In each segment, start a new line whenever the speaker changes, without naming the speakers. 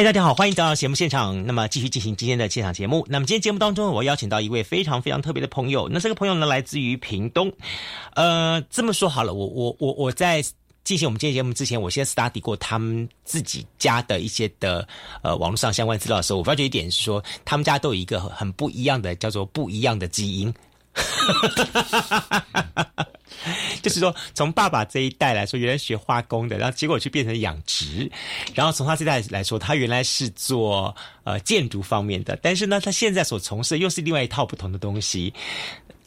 嗨，大家好，欢迎到节目现场。那么继续进行今天的现场节目。那么今天节目当中，我邀请到一位非常非常特别的朋友。那这个朋友呢，来自于屏东。呃，这么说好了，我我我我在。进行我们今天节目之前，我先 study 过他们自己家的一些的呃网络上相关资料的时候，我发觉一点是说，他们家都有一个很不一样的叫做不一样的基因。就是说，从爸爸这一代来说，原来学化工的，然后结果去变成养殖，然后从他这代来说，他原来是做呃建筑方面的，但是呢，他现在所从事的又是另外一套不同的东西。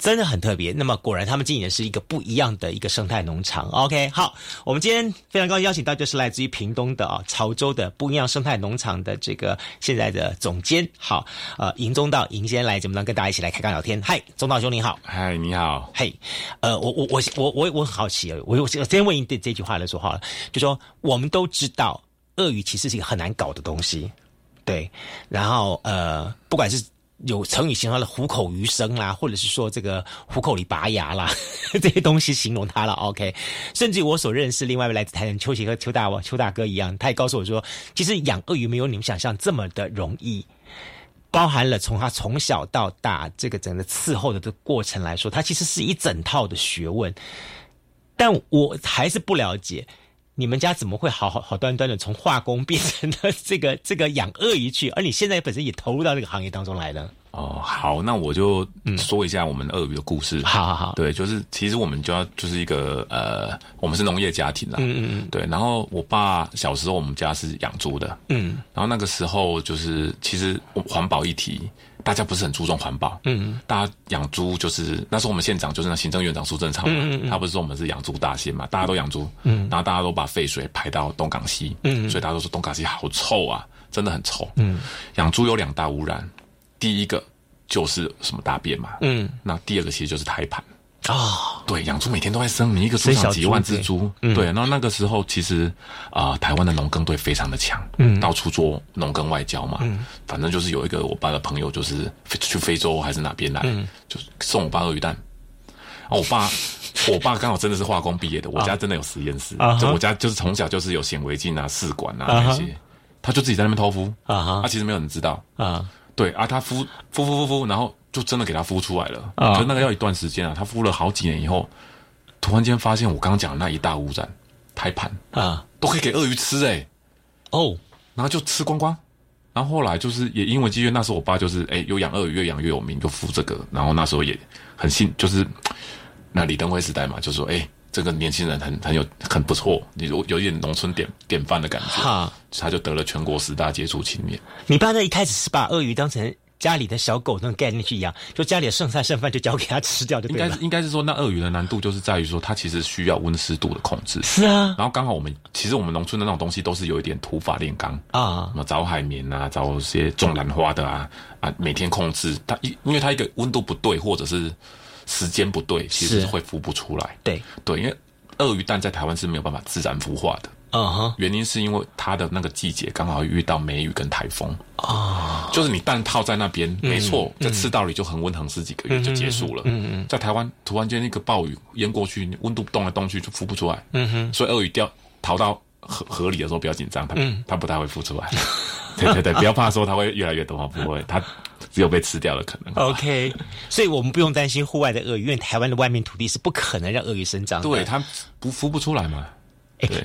真的很特别。那么果然，他们经营的是一个不一样的一个生态农场。OK，好，我们今天非常高兴邀请到就是来自于屏东的啊潮州的不一样生态农场的这个现在的总监，好，呃，尹中道尹先来节目当跟大家一起来开刚聊天。嗨，中道兄你好。
嗨，你好。
嘿，呃，我我我我我我很好奇啊，我我先问一这这句话来说好了，就说我们都知道鳄鱼其实是一个很难搞的东西，对，然后呃，不管是。有成语形容的虎口余生啦，或者是说这个虎口里拔牙啦，这些东西形容它了。OK，甚至我所认识另外一位来自台湾邱杰和邱大邱大哥一样，他也告诉我说，其实养鳄鱼没有你们想象这么的容易，包含了从他从小到大这个整个伺候的这过程来说，它其实是一整套的学问。但我还是不了解。你们家怎么会好好好端端的从化工变成了这个这个养鳄鱼去？而你现在本身也投入到这个行业当中来了。
哦，好，那我就说一下我们鳄鱼的故事。
好好好，
对，就是其实我们就要就是一个呃，我们是农业家庭啦。嗯嗯嗯。对，然后我爸小时候我们家是养猪的。嗯。然后那个时候就是其实环保议题。大家不是很注重环保，嗯，大家养猪就是那时候我们县长就是那行政院长苏贞昌嘛，他不是说我们是养猪大县嘛，大家都养猪，嗯，然后大家都把废水排到东港溪，嗯，所以大家都说东港溪好臭啊，真的很臭，嗯，养猪有两大污染，第一个就是什么大便嘛，嗯，那第二个其实就是胎盘。啊，对，养猪每天都在生，你一个猪场几万只猪，对。然后那个时候其实啊，台湾的农耕队非常的强，嗯，到处做农耕外交嘛，嗯，反正就是有一个我爸的朋友，就是去非洲还是哪边来，嗯，就送我爸鳄鱼蛋。我爸，我爸刚好真的是化工毕业的，我家真的有实验室，就我家就是从小就是有显微镜啊、试管啊那些，他就自己在那边偷孵啊，他其实没有人知道啊，对啊，他孵孵孵孵孵，然后。就真的给他孵出来了，可是那个要一段时间啊。他孵了好几年以后，突然间发现我刚刚讲的那一大污染胎盘啊，都可以给鳄鱼吃哎，哦，然后就吃光光。然后后来就是也因为机缘，那时候我爸就是哎有养鳄鱼，越养越有名，就孵这个。然后那时候也很信，就是 那李登辉时代嘛，就说哎这个年轻人很很有很不错，你有有一点农村典典范的感觉，哈他就得了全国十大杰出青年。
你爸那一开始是把鳄鱼当成。家里的小狗那种概念去养，就家里的剩菜剩饭就交给他吃掉，就
应该应该是说，那鳄鱼的难度就是在于说，它其实需要温湿度的控制。
是啊，
然后刚好我们其实我们农村的那种东西都是有一点土法炼钢啊，什么找海绵啊，找一些种兰花的啊啊，每天控制它，因因为它一个温度不对或者是时间不对，其实是会孵不出来。
对。
对，因为鳄鱼蛋在台湾是没有办法自然孵化的。嗯哼，原因是因为它的那个季节刚好遇到梅雨跟台风。啊，就是你蛋套在那边，没错，在赤道里就恒温恒湿几个月就结束了。嗯嗯，在台湾突然间一个暴雨淹过去，温度动来动去就孵不出来。嗯哼，所以鳄鱼掉逃到河河里的时候比较紧张，他、嗯、他不太会孵出来。对对对，不要怕说它会越来越多，不会，它只有被吃掉的可能。
OK，所以我们不用担心户外的鳄鱼，因为台湾的外面土地是不可能让鳄鱼生长的。
对，它不孵不出来嘛。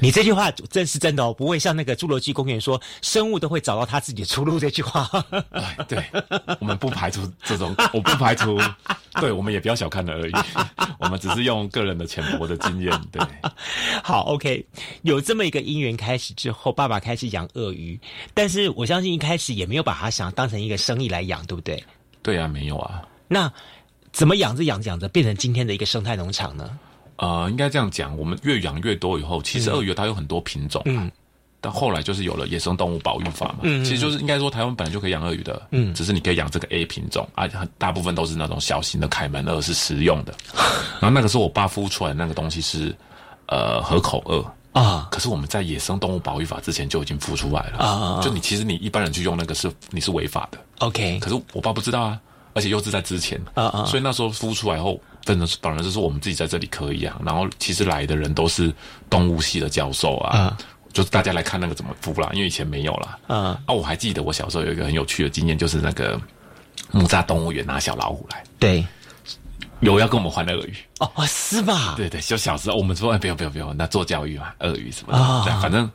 你这句话真是真的哦，不会像那个侏罗纪公园说生物都会找到他自己的出路这句话。
对，我们不排除这种，我不排除，对我们也不要小看了而已。我们只是用个人的浅薄的经验。对，
好，OK，有这么一个因缘开始之后，爸爸开始养鳄鱼，但是我相信一开始也没有把它想当成一个生意来养，对不对？
对啊，没有啊。
那怎么养着养着养着变成今天的一个生态农场呢？
呃，应该这样讲，我们越养越多以后，其实鳄鱼它有很多品种。嗯，但后来就是有了野生动物保育法嘛，其实就是应该说台湾本来就可以养鳄鱼的，嗯，只是你可以养这个 A 品种啊，很大部分都是那种小型的凯门鳄是食用的，然后那个时候我爸孵出来那个东西是呃河口鳄。啊，可是我们在野生动物保育法之前就已经孵出来了。啊，就你其实你一般人去用那个是你是违法的
，OK，
可是我爸不知道啊，而且又是在之前啊啊，所以那时候孵出来后，真的是反正就是我们自己在这里可以养，然后其实来的人都是动物系的教授啊。就是大家来看那个怎么孵啦，因为以前没有啦。嗯，啊，我还记得我小时候有一个很有趣的经验，就是那个木栅动物园拿小老虎来，
对，
有要跟我们换鳄鱼
哦，是吧？
对对，就小时候我们说哎，不用不用不用，那做教育嘛，鳄鱼什么的，反正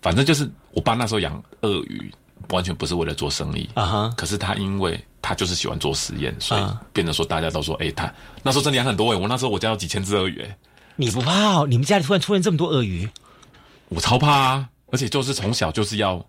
反正就是我爸那时候养鳄鱼，完全不是为了做生意啊哈。可是他因为他就是喜欢做实验，所以变得说大家都说，哎，他那时候真的养很多哎，我那时候我家有几千只鳄鱼哎，
你不怕哦？你们家里突然出现这么多鳄鱼？
我超怕啊！而且就是从小就是要，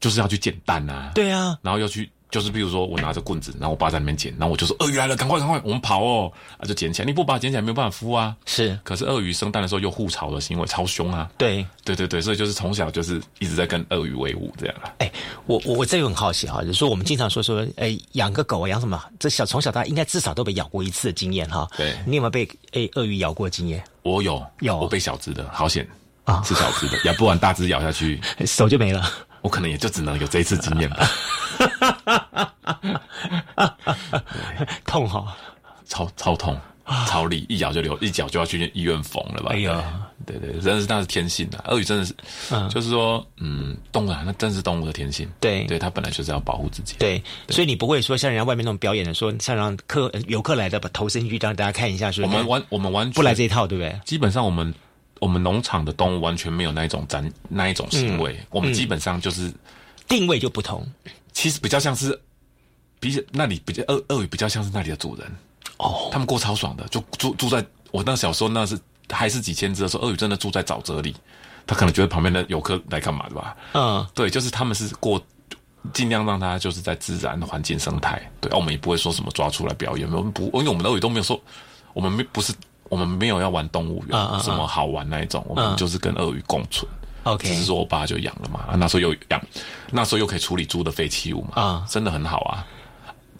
就是要去捡蛋啊。
对啊，
然后要去，就是比如说我拿着棍子，然后我爸在那边捡，然后我就说鳄鱼来了，赶快赶快，我们跑哦！啊，就捡起来，你不把它捡起来没有办法孵啊。
是，
可是鳄鱼生蛋的时候又护巢的行为超凶啊。
对，
对对对，所以就是从小就是一直在跟鳄鱼为伍这样啊。
哎，我我我这个很好奇哈，就是说我们经常说说，哎，养个狗啊养什么？这小从小到大应该至少都被咬过一次的经验哈。
对，
你有没有被哎鳄鱼咬过经验？
我有，
有，
我被小只的，好险。啊，是小只的，咬不完大只咬下去，
手就没了。
我可能也就只能有这一次经验吧。
痛哈，
超超痛，超力，一咬就流，一脚就要去医院缝了吧？哎呀，对对，真的是那是天性的，鳄鱼真的是，嗯就是说，嗯，动物啊，那真是动物的天性。
对，
对，它本来就是要保护自己。
对，所以你不会说像人家外面那种表演的，说像让客游客来的把头伸进去让大家看一下，说
我们完我们完全
不来这一套，对不对？
基本上我们。我们农场的动物完全没有那一种展那一种行为，我们基本上就是
定位就不同。
其实比较像是，比起那里比较鳄鳄鱼比较像是那里的主人哦，他们过超爽的，就住住在我那小时候那是还是几千只的时候，鳄鱼真的住在沼泽里，他可能觉得旁边的游客来干嘛的吧？嗯，对，就是他们是过尽量让它就是在自然环境生态，对，我们也不会说什么抓出来表演，我们不，因为我们的鳄鱼都没有说，我们没不是。我们没有要玩动物园，什么好玩那一种，我们就是跟鳄鱼共存。
OK，
只是说我爸就养了嘛，那时候又养，那时候又可以处理猪的废弃物嘛，啊，真的很好啊。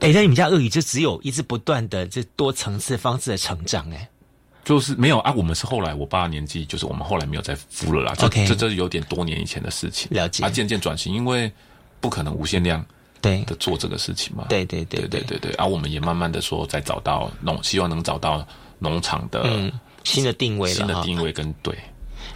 哎，那你们家鳄鱼就只有一直不断的这多层次方式的成长，哎，
就是没有啊。我们是后来我爸年纪，就是我们后来没有再孵了啦。
OK，
这这是有点多年以前的事情。
了解。
啊，渐渐转型，因为不可能无限量
对
的做这个事情嘛。
对对对
对对对。啊，我们也慢慢的说，再找到农，希望能找到。农场的
新的定位，
新的定位跟对。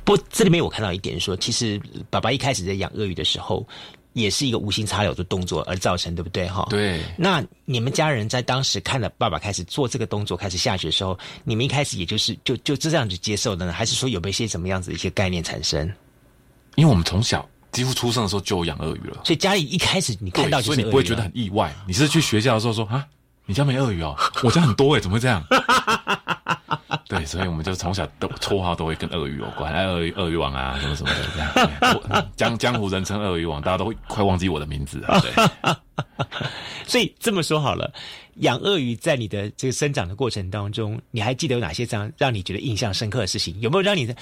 不，这里面我看到一点说，其实爸爸一开始在养鳄鱼的时候，也是一个无心插柳的动作而造成，对不对？哈，
对。
那你们家人在当时看了爸爸开始做这个动作，开始下去的时候，你们一开始也就是就就这样子接受的呢？还是说有没有一些什么样子的一些概念产生？
因为我们从小几乎出生的时候就养鳄鱼了，
所以家里一开始你看到，
所以你不会觉得很意外。你是去学校的时候说啊？你家没鳄鱼哦？我家很多哎，怎么会这样？对，所以我们就从小都绰号都会跟鳄鱼有关，鳄鱼鳄鱼王啊，什么什么的这样。江江湖人称鳄鱼王，大家都会快忘记我的名字了。对，
所以这么说好了，养鳄鱼在你的这个生长的过程当中，你还记得有哪些这样让你觉得印象深刻的事情？有没有让你的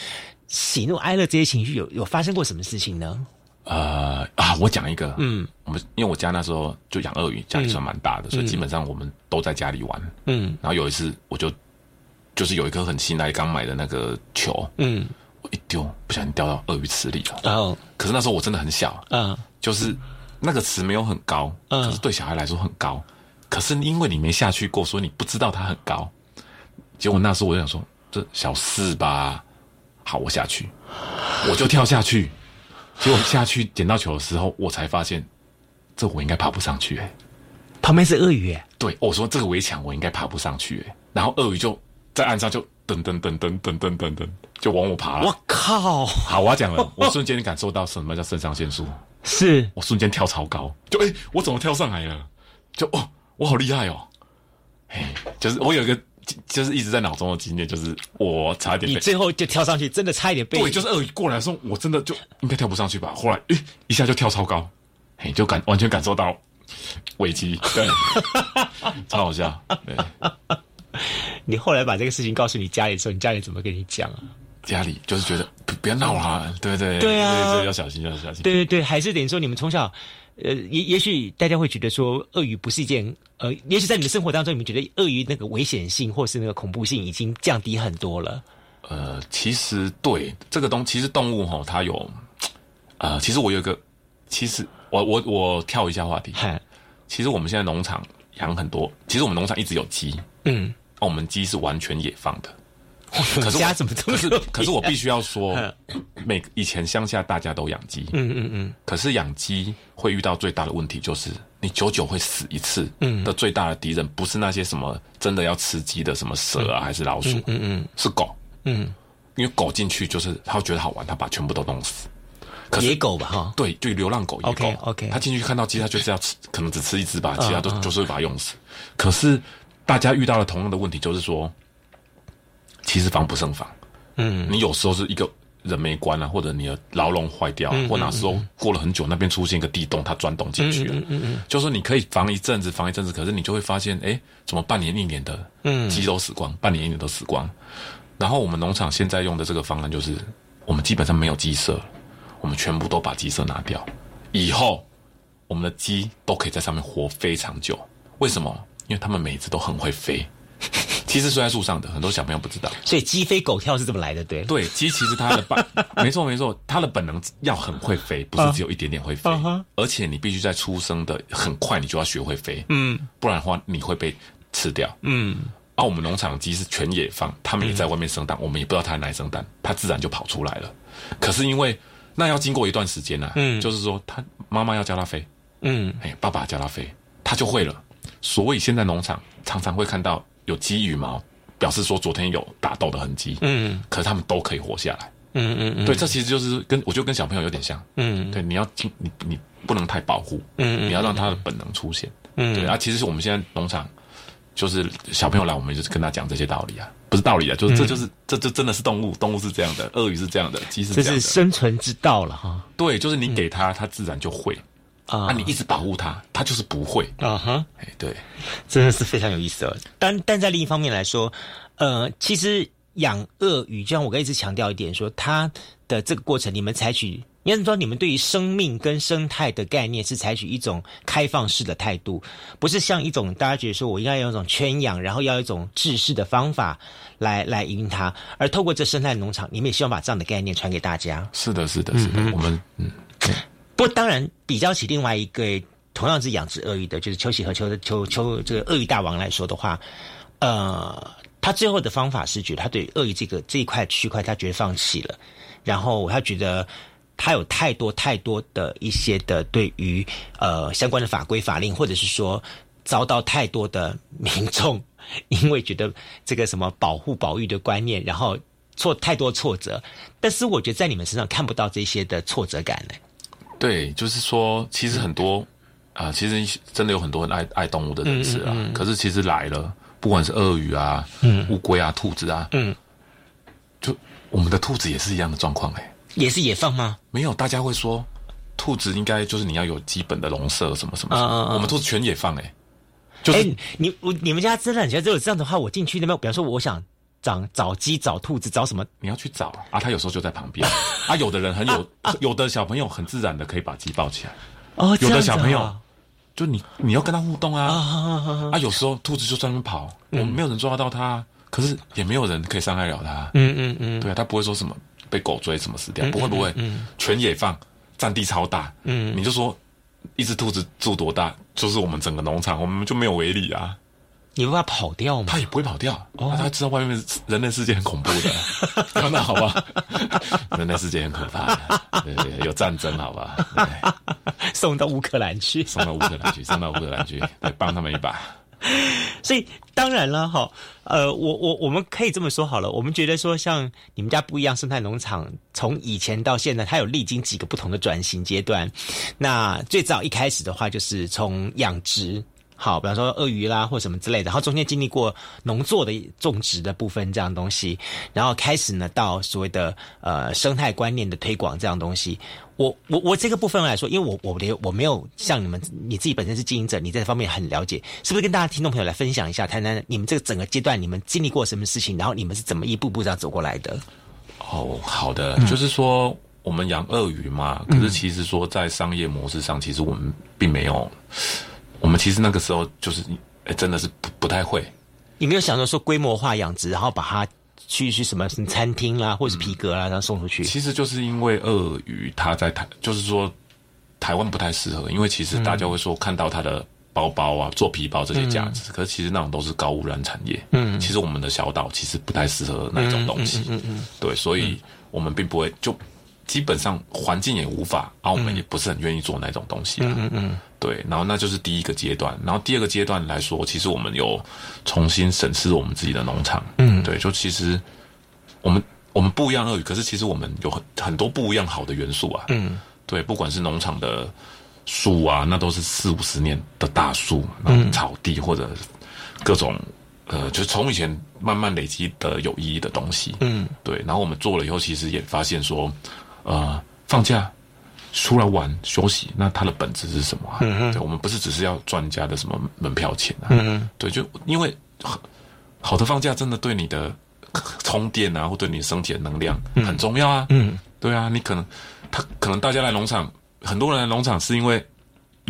喜怒哀乐这些情绪有有发生过什么事情呢？
呃啊，我讲一个，嗯，我们因为我家那时候就养鳄鱼，家里算蛮大的，所以基本上我们都在家里玩，嗯，然后有一次我就就是有一颗很新来刚买的那个球，嗯，我一丢不小心掉到鳄鱼池里了，然后可是那时候我真的很小，嗯，就是那个池没有很高，嗯，可是对小孩来说很高，可是因为你没下去过，所以你不知道它很高，结果那时候我就想说这小事吧，好，我下去，我就跳下去。结果下去捡到球的时候，我才发现，这我应该爬不上去哎。
旁边是鳄鱼哎。
对，我说这个围墙我应该爬不上去哎。然后鳄鱼就在岸上就噔噔噔噔噔噔噔噔就往我爬了。
我靠！
好，我要讲了，我瞬间感受到什么叫肾上腺素。
是
我瞬间跳超高，就哎，我怎么跳上来了？就哦，我好厉害哦！哎，就是我有一个。就是一直在脑中的经验，就是我差一点。
你最后就跳上去，真的差一点被。
对，就是鳄鱼过来的时候，我真的就应该跳不上去吧。后来，诶，一下就跳超高，嘿，就感完全感受到危机，对，超好笑。对。
你后来把这个事情告诉你家里的时候，你家里怎么跟你讲啊？
家里就是觉得不不要闹啦，对对
对啊
对要小心要小心。
对对对，还是等于说你们从小，呃，也也许大家会觉得说鳄鱼不是一件，呃，也许在你们生活当中，你们觉得鳄鱼那个危险性或是那个恐怖性已经降低很多了。
呃，其实对这个东，其实动物哈，它有，呃，其实我有一个，其实我我我跳一下话题，
嗨，
其实我们现在农场养很多，其实我们农场一直有鸡，
嗯，
我们鸡是完全野放的。
可
是
家怎么这么
可是可是我必须要说，每以前乡下大家都养鸡，
嗯嗯嗯，
可是养鸡会遇到最大的问题就是你久久会死一次，嗯，的最大的敌人不是那些什么真的要吃鸡的什么蛇啊，还是老鼠，嗯嗯，是狗，
嗯，
因为狗进去就是它会觉得好玩，它把全部都弄死。可是
野狗吧哈，
对，就流浪狗、野狗。
OK，OK。
它进去看到鸡，它就是要吃，可能只吃一只吧，其他都就是会把它用死。可是大家遇到了同样的问题，就是说，其实防不胜防。
嗯，
你有时候是一个人没关啊，或者你的牢笼坏掉，或哪时候过了很久，那边出现一个地洞，它钻洞进去了。嗯嗯嗯，就是你可以防一阵子，防一阵子，可是你就会发现，哎，怎么半年一年的嗯鸡都死光，半年一年都死光。然后我们农场现在用的这个方案就是，我们基本上没有鸡舍了，我们全部都把鸡舍拿掉，以后我们的鸡都可以在上面活非常久。为什么？因为他们每次都很会飞。其实睡在树上的，很多小朋友不知道。
所以鸡飞狗跳是这么来的，对？
对，鸡其实它的本，没错没错，它的本能要很会飞，不是只有一点点会飞，而且你必须在出生的很快，你就要学会飞，
嗯
不然的话你会被吃掉。
嗯
而、我们农场鸡是全野放，它们也在外面生蛋，我们也不知道它哪里生蛋，它自然就跑出来了。可是因为那要经过一段时间啊，
嗯
就是说它妈妈要教它飞，
嗯
哎，爸爸教它飞，它就会了。所以现在农场常常会看到有鸡羽毛，表示说昨天有打斗的痕迹，
嗯
可是它们都可以活下来。
嗯嗯嗯，
对，这其实就是跟我觉得跟小朋友有点像。
嗯
对，你要听你你不能太保护，
嗯嗯
你要让他的本能出现。
嗯
对啊，其实我们现在农场就是小朋友来，我们就是跟他讲这些道理啊，不是道理啊，就是这就是这就真的是动物，动物是这样的，鳄鱼是这样的，鸡是
这是
这样的。
生存之道了哈。
对，就是你给他，他自然就会。
啊
啊，你一直保护他，他就是不会。
啊哈，
哎，对，
真的是非常有意思哦。但但在另一方面来说，呃，其实养鳄鱼，就像我刚一直强调一点说，它的这个过程，你们采取。应该是说，你们对于生命跟生态的概念是采取一种开放式的态度，不是像一种大家觉得说我应该有一种圈养，然后要一种制式的方法来来营运它，而透过这生态农场，你们也希望把这样的概念传给大家。
是的，是的，是的。我们嗯，
不过当然，比较起另外一个同样是养殖鳄鱼的，就是邱喜和邱的邱邱这个鳄鱼大王来说的话，呃，他最后的方法是觉得他对鳄鱼这个这一块区块他觉得放弃了，然后他觉得他有太多太多的一些的对于呃相关的法规法令，或者是说遭到太多的民众因为觉得这个什么保护保育的观念，然后挫太多挫折，但是我觉得在你们身上看不到这些的挫折感呢。
对，就是说，其实很多啊、其实真的有很多人爱爱动物的人士啊，可是其实来了，不管是鳄鱼啊、乌龟啊、兔子啊，
嗯，
就我们的兔子也是一样的状况哎，
也是野放吗？
没有，大家会说兔子应该就是你要有基本的笼舍什么什么我们兔子全野放哎，就
哎、
是、
你我你们家真的，你觉得如果这样的话，我进去那边，比方说我想找找鸡、找兔子、找什么？
你要去找啊，他有时候就在旁边啊，有的人很有，有的小朋友很自然的可以把鸡抱起来，
哦，
有的小朋友
啊
就你你要跟他互动啊，
啊啊啊啊
啊，有时候兔子就在那边跑，我们没有人抓得到它，可是也没有人可以伤害了它。
嗯嗯嗯
对啊，它不会说什么被狗追什么死掉，不会不会，嗯全野放，占地超大。
嗯
你就说一只兔子住多大，就是我们整个农场，我们就没有围篱啊，
你不怕跑掉吗？
他也不会跑掉。哦，他知道外面人类世界很恐怖的，那好吧，人类世界很可怕的，对对，有战争，好吧，
送到乌克兰去。
送到乌克兰去，送到乌克兰去，对，帮他们一把。
所以当然了哈，呃，我我我们可以这么说好了，我们觉得说像你们家不一样生态农场，从以前到现在，它有历经几个不同的转型阶段。那最早一开始的话，就是从养殖。好，比方说鳄鱼啦，或什么之类的，然后中间经历过农作的种植的部分这样东西，然后开始呢到所谓的呃生态观念的推广这样东西。我我我这个部分来说，因为我我连我没有像你们你自己本身是经营者，你在这方面很了解，是不是跟大家听众朋友来分享一下，谈谈你们这个整个阶段你们经历过什么事情，然后你们是怎么一步步这样走过来的？
哦，好的，就是说我们养鳄鱼嘛，可是其实说在商业模式上，其实我们并没有，我们其实那个时候就是，哎，真的是不不太会。
你没有想到说规模化养殖，然后把它去去什么什么餐厅啦，或者是皮革啦，然后送出去。
其实就是因为鳄鱼它在台，就是说台湾不太适合，因为其实大家会说看到它的包包啊、做皮包这些价值，可是其实那种都是高污染产业。嗯，其实我们的小岛其实不太适合那种东西。嗯嗯，对，所以我们并不会就基本上环境也无法，啊，我们也不是很愿意做那种东西。嗯嗯嗯，对，然后那就是第一个阶段，然后第二个阶段来说，其实我们有重新审视我们自己的农场。嗯，对，就其实我们我们不一样鳄鱼，可是其实我们有很很多不一样好的元素啊。嗯，对，不管是农场的树啊，那都是四五十年的大树，然后草地或者各种呃，就是从以前慢慢累积的有意义的东西。嗯，对，然后我们做了以后，其实也发现说，呃，放假。出来玩休息，那它的本质是什么、啊？嗯对，我们不是只是要赚人家的什么门票钱啊？嗯对，就因为好好的放假真的对你的充电啊，或对你身体的能量很重要啊。嗯，对啊，你可能他可能大家来农场，很多人来农场是因为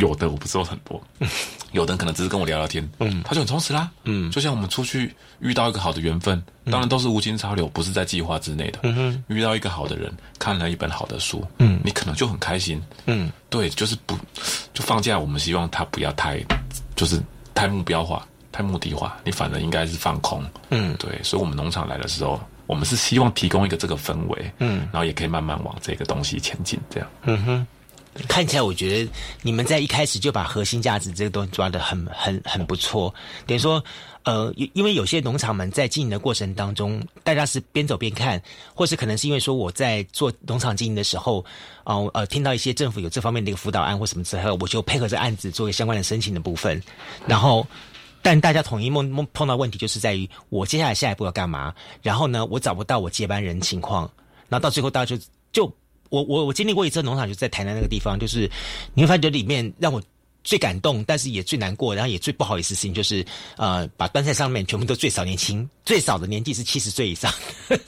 有的我不知道很多，有的人可能只是跟我聊聊天，嗯，他就很充实啦。嗯，就像我们出去遇到一个好的缘分，当然都是无心插柳，不是在计划之内的。嗯哼，遇到一个好的人，看了一本好的书，嗯，你可能就很开心。嗯，对，就是不就放假，我们希望他不要太就是太目标化、太目的化，你反而应该是放空。嗯，对，所以我们农场来的时候，我们是希望提供一个这个氛围，嗯，然后也可以慢慢往这个东西前进，这样。
嗯哼。看起来，我觉得你们在一开始就把核心价值这个东西抓得很很很不错。等于说，呃，因为有些农场们在经营的过程当中，大家是边走边看，或是可能是因为说我在做农场经营的时候，哦呃，听到一些政府有这方面的一个辅导案或什么之后，我就配合这案子做个相关的申请的部分。然后，但大家统一梦梦碰到问题就是在于我接下来下一步要干嘛？然后呢，我找不到我接班人情况，然后到最后大家就就。我我我经历过一次农场，就在台南那个地方，就是你会发觉里面让我最感动，但是也最难过，然后也最不好意思的事情，就是呃，把端菜上面全部都最少年轻，最少的年纪是七十岁以上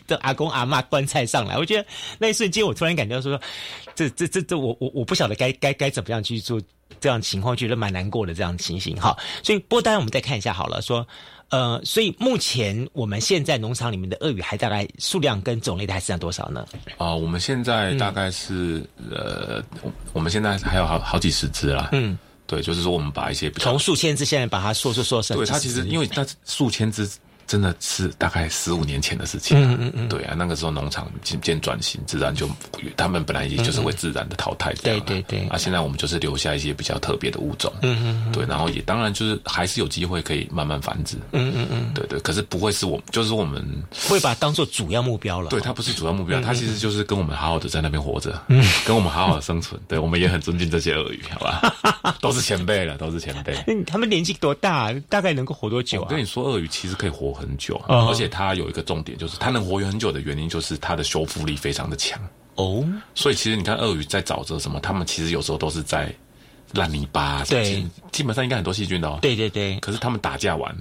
的 阿公阿妈端菜上来，我觉得那一瞬间，我突然感觉到说，这这这这，我我我不晓得该该该怎么样去做这样情况，觉得蛮难过的这样情形。哈，所以不过当然我们再看一下好了，说。呃，所以目前我们现在农场里面的鳄鱼还大概数量跟种类还剩下多少呢？
啊，我们现在大概是呃，我们现在还有好好几十只啦。嗯，对，就是说我们把一些
从数千只现在把它缩缩缩成，
对它其实因为它数千只。真的是大概十五年前的事情。嗯嗯嗯，对啊，那个时候农场渐渐转型，自然就他们本来也就是会自然的淘汰掉。
对对对。
啊，现在我们就是留下一些比较特别的物种。嗯嗯。对，然后也当然就是还是有机会可以慢慢繁殖。嗯嗯嗯。对对，可是不会是我，就是我们
会把它当做主要目标了。
对，它不是主要目标，它其实就是跟我们好好的在那边活着，嗯，跟我们好好的生存。对，我们也很尊敬这些鳄鱼，好吧？都是前辈了，都是前辈。
他们年纪多大？大概能够活多久啊？
我跟你说，鳄鱼其实可以活很久，而且。且它有一个重点，就是它能活很久的原因，就是它的修复力非常的强哦。所以其实你看鳄鱼在沼泽什么，它们其实有时候都是在烂泥巴，
对，
基本上应该很多细菌的哦。
对对对。
可是他们打架完，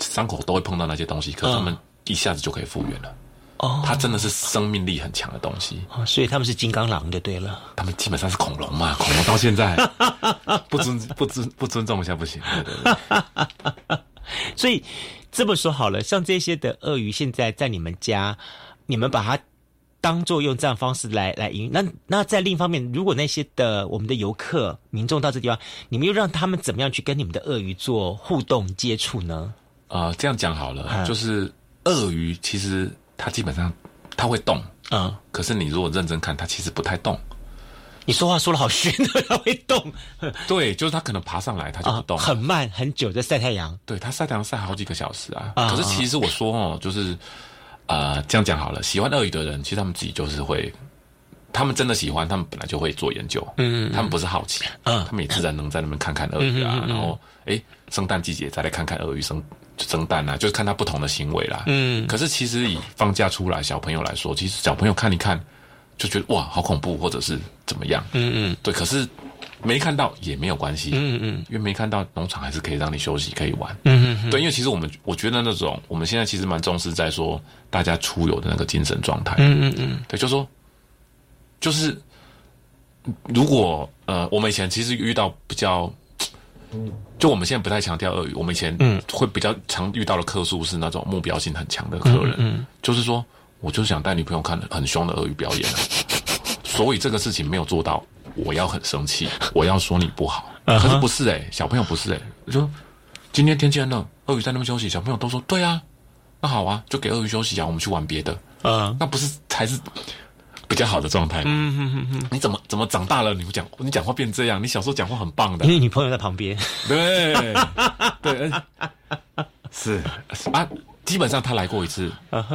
伤口都会碰到那些东西，可是他们一下子就可以复原了。哦，它真的是生命力很强的东西。
哦所以他们是金刚狼就对了。
他们基本上是恐龙嘛，恐龙到现在 不尊不尊不尊重一下不行。对对对。
所以。这么说好了，像这些的鳄鱼，现在在你们家，你们把它当做用这样方式来来营。那那在另一方面，如果那些的我们的游客民众到这地方，你们又让他们怎么样去跟你们的鳄鱼做互动接触呢？
啊，这样讲好了，就是鳄鱼其实它基本上它会动，嗯，可是你如果认真看，它其实不太动。
你说话说的好玄的，它会动。
对，就是它可能爬上来，它就不动，
很慢，很久在晒太阳。
对，它晒太阳晒好几个小时啊。可是其实我说哦，就是呃，这样讲好了。喜欢鳄鱼的人，其实他们自己就是会，他们真的喜欢，他们本来就会做研究。嗯，他们不是好奇，嗯，他们也自然能在那边看看鳄鱼啊。然后，哎，圣诞季节再来看看鳄鱼生生蛋啊，就是看它不同的行为啦。嗯，可是其实以放假出来小朋友来说，其实小朋友看一看。就觉得哇，好恐怖，或者是怎么样？嗯嗯，对。可是没看到也没有关系。嗯嗯，因为没看到农场还是可以让你休息，可以玩。嗯嗯，对，因为其实我们我觉得那种我们现在其实蛮重视在说大家出游的那个精神状态。嗯嗯嗯，对，就说就是如果呃，我们以前其实遇到比较，就我们现在不太强调鳄鱼，我们以前嗯会比较常遇到的客数是那种目标性很强的客人，嗯，就是说我就是想带女朋友看很凶的鳄鱼表演，所以这个事情没有做到，我要很生气，我要说你不好。可是不是哎，小朋友不是哎，我说今天天气很冷，鳄鱼在那边休息，小朋友都说对啊，那好啊，就给鳄鱼休息啊，我们去玩别的，嗯，那不是才是比较好的状态？嗯嗯嗯嗯，你怎么怎么长大了？你不讲，你讲话变这样？你小时候讲话很棒的，
因为女朋友在旁边，
对对，是 啊，基本上他来过一次，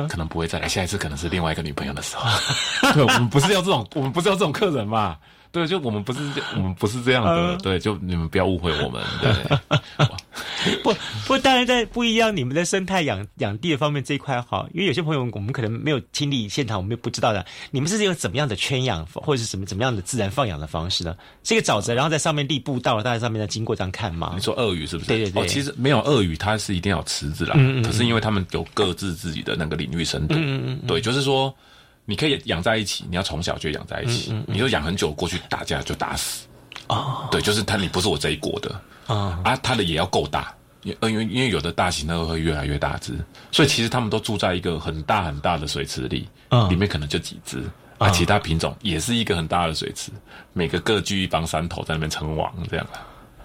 可能不会再来，下一次可能是另外一个女朋友的时候。对，我们不是要这种，我们不是要这种客人嘛。对，就我们不是我们不是这样的，对，就你们不要误会我们。对，
不 不，当然在不一样，你们的生态养养地的方面这一块哈，因为有些朋友我们可能没有亲历现场，我们也不知道的。你们是用怎么样的圈养，或者是什么怎么样的自然放养的方式呢？这个沼泽，然后在上面立步道，大家上面在经过这样看吗？
你说鳄鱼是不是？
对对对。
哦，其实没有鳄鱼，它是一定要池子啦。可是因为他们有各自自己的那个领域深度。嗯嗯嗯。对，就是说。你可以养在一起，你要从小就养在一起，你就养很久，过去打架就打死。哦，对，就是他，你不是我这一国的啊，啊，他的也要够大，因因为因为有的大型的会越来越大只，所以其实他们都住在一个很大很大的水池里，里面可能就几只，啊，其他品种也是一个很大的水池，每个各居一帮山头在那边称王这样。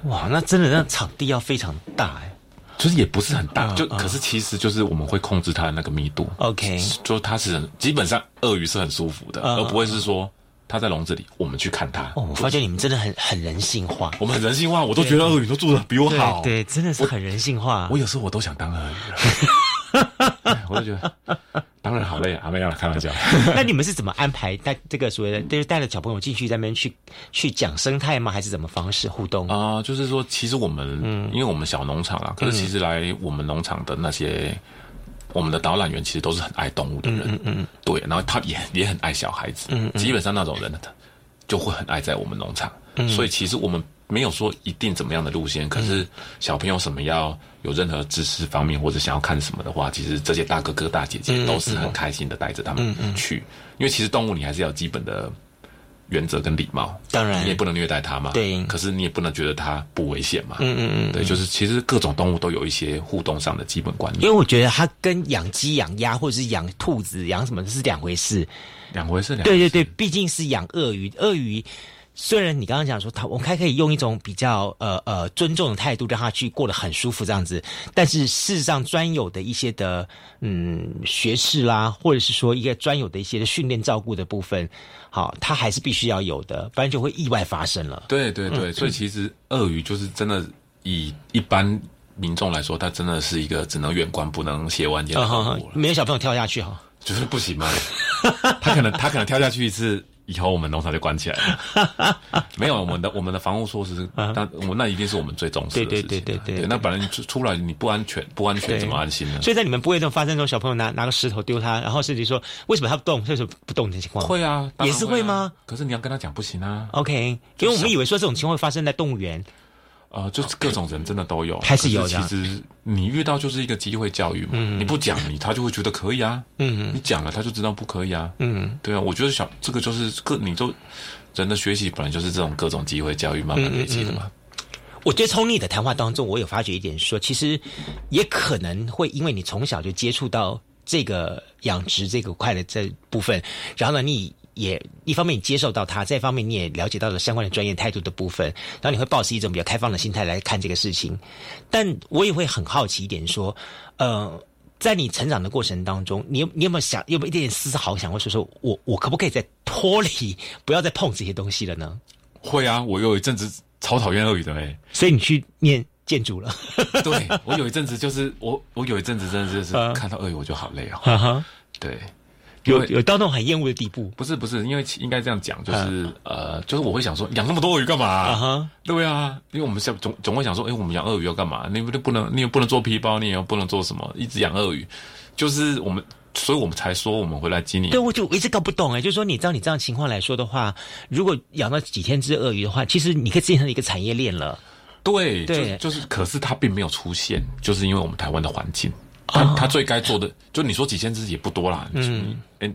哇，那真的那场地要非常大哎。
就是也不是很大，就可是其实就是我们会控制它的那个密度。
OK，
就它是基本上鳄鱼是很舒服的，而不会是说它在笼子里，我们去看它。
哦，我发现你们真的很很人性化。
我们很人性化，我都觉得鳄鱼都住的比我好。
对，真的是很人性化。
我有时候我都想当鳄鱼。我就觉得当然好累啊，没有开玩笑。
那你们是怎么安排带这个所谓的，就是带着小朋友进去那边去去讲生态吗？还是怎么方式互动
啊？就是说，其实我们，嗯，因为我们小农场啊，可是其实来我们农场的那些我们的导览员，其实都是很爱动物的人，嗯嗯，对，然后他也也很爱小孩子，嗯，基本上那种人的就会很爱在我们农场，所以其实我们。没有说一定怎么样的路线，可是小朋友什么要有任何知识方面或者想要看什么的话，其实这些大哥哥大姐姐都是很开心的带着他们去，因为其实动物你还是要基本的原则跟礼貌，
当然。
你也不能虐待它嘛，
对，
可是你也不能觉得它不危险嘛，嗯嗯嗯，对，就是其实各种动物都有一些互动上的基本观念，
因为我觉得它跟养鸡、养鸭或者是养兔子、养什么是两回事，
两回事，
对对对，毕竟是养鳄鱼，鳄鱼。虽然你刚刚讲说他，我们还可以用一种比较呃呃尊重的态度让他去过得很舒服这样子，但是事实上专有的一些的嗯学士啦，或者是说一个专有的一些训练照顾的部分，好，他还是必须要有的，不然就会意外发生了。
对对对，所以其实鳄鱼就是真的以一般民众来说，它真的是一个只能远观不能亵玩的动物
没有小朋友跳下去哈，
就是不行嘛，他可能他可能跳下去一次。以后我们农场就关起来了，没有我们的我们的防护措施，但我那一定是我们最重视的事情。对对对对对，那本来你出出来你不安全，不安全怎么安心呢？
所以在你们不会这种发生这种小朋友拿拿个石头丢他，然后甚至说为什么他不动，为什么不动的情况？
会啊，
也是会吗？
可是你要跟他讲不行啊。
OK，因为我们以为说这种情况会发生在动物园。
呃，就是各种人真的都有，
还是有。
其实你遇到就是一个机会教育嘛，你不讲你他就会觉得可以啊，嗯，你讲了他就知道不可以啊，嗯，对啊，我觉得小这个就是各你就人的学习本来就是这种各种机会教育慢慢累积的嘛。
我觉得从你的谈话当中，我有发觉一点，说其实也可能会因为你从小就接触到这个养殖这个块的这部分，然后呢你。也一方面你接受到它，再一方面你也了解到了相关的专业态度的部分，然后你会保持一种比较开放的心态来看这个事情。但我也会很好奇一点，说，呃，在你成长的过程当中，你有你有没有想，有没有一点点丝毫想，或说说我我可不可以再脱离，不要再碰这些东西了呢？
会啊，我有一阵子超讨厌鳄鱼的哎，
所以你去念建筑了。
对我有一阵子就是我我有一阵子真的就是看到鳄鱼我就好累啊。对。
有有到那种很厌恶的地步？
不是不是，因为应该这样讲，就是呃，就是我会想说，养那么多鳄鱼干嘛？啊哈，对啊，因为我们想总总会想说，哎，我们养鳄鱼要干嘛？你不不能，你又不能做皮包，你也不能做什么，一直养鳄鱼，就是我们，所以我们才说我们回来经营。
对，我就我一直搞不懂哎，就是说，你照你这样情况来说的话，如果养到几千只鳄鱼的话，其实你可以形成一个产业链了。
对
对
就就是，可是它并没有出现，就是因为我们台湾的环境。它它最该做的，就你说几千只也不多啦。嗯，哎，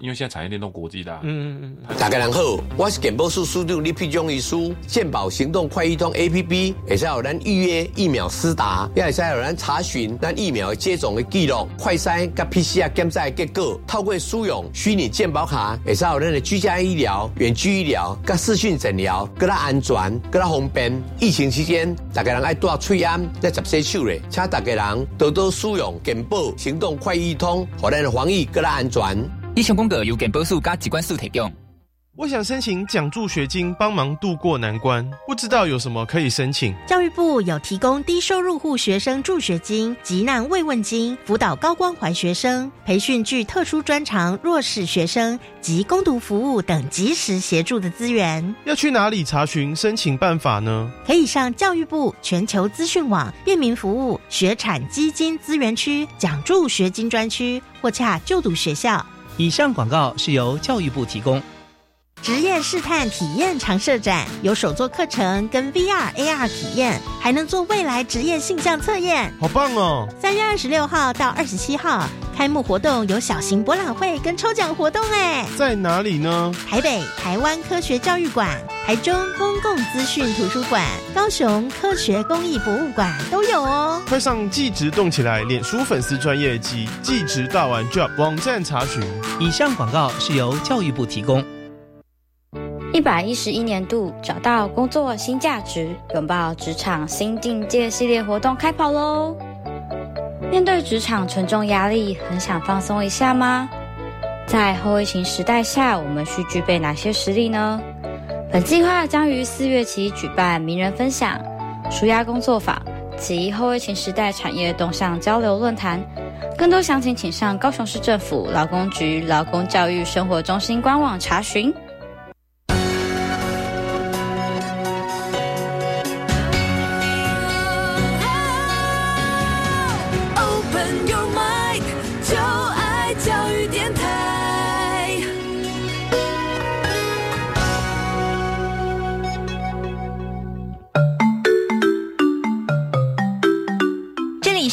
因为现在产业链都国际的。嗯
嗯嗯。大家人好，我是健保署署长李皮忠医师。健保行动快易通 A P P 也是有咱预约疫苗施打，也会使有咱查询咱疫苗接种的记录、快筛甲 P C R 检测结果。透过使用虚拟健保卡，也是有咱的居家医疗、远距医疗、甲视讯诊疗，更加安全、更加方便。疫情期间，大家人爱戴嘴安，在十四手咧，请大家人多多使用。健保行动快易通，让咱防疫更加安全。
以上广告由健保署加机关署提供。
我想申请奖助学金，帮忙渡过难关，不知道有什么可以申请？
教育部有提供低收入户学生助学金、急难慰问金，辅导高关怀学生，培训具特殊专长弱势学生及攻读服务等及时协助的资源。
要去哪里查询申请办法呢？
可以上教育部全球资讯网便民服务学产基金资源区奖助学金专区，或洽就读学校。
以上广告是由教育部提供。
职业试探体验常设展有手作课程跟 VR AR 体验，还能做未来职业性向测验，
好棒哦！
三月二十六号到二十七号开幕活动有小型博览会跟抽奖活动哎，
在哪里呢？
台北台湾科学教育馆、台中公共资讯图书馆、高雄科学公益博物馆都有哦。
快上即职动起来，脸书粉丝专业及即职大玩 Job 网站查询。
以上广告是由教育部提供。
一百一十一年度找到工作新价值，拥抱职场新境界系列活动开跑喽！面对职场沉重压力，很想放松一下吗？在后疫情时代下，我们需具备哪些实力呢？本计划将于四月起举办名人分享、舒压工作坊及后疫情时代产业动向交流论坛。更多详情，请上高雄市政府劳工局劳工教育生活中心官网查询。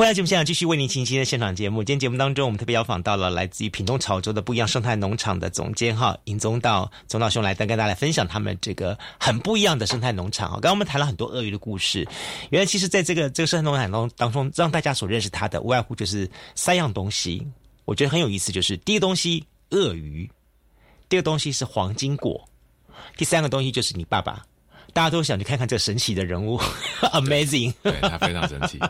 回来节目现场继续为您进行的现场节目。今天节目当中，我们特别邀访到了来自于屏东潮州的不一样生态农场的总监哈尹宗道宗道兄来跟大家来分享他们这个很不一样的生态农场哈。刚刚我们谈了很多鳄鱼的故事，原来其实在这个这个生态农场当当中，让大家所认识它的无外乎就是三样东西，我觉得很有意思，就是第一个东西鳄鱼，第二个东西是黄金果，第三个东西就是你爸爸。大家都想去看看这个神奇的人物，Amazing，
对他非常神奇。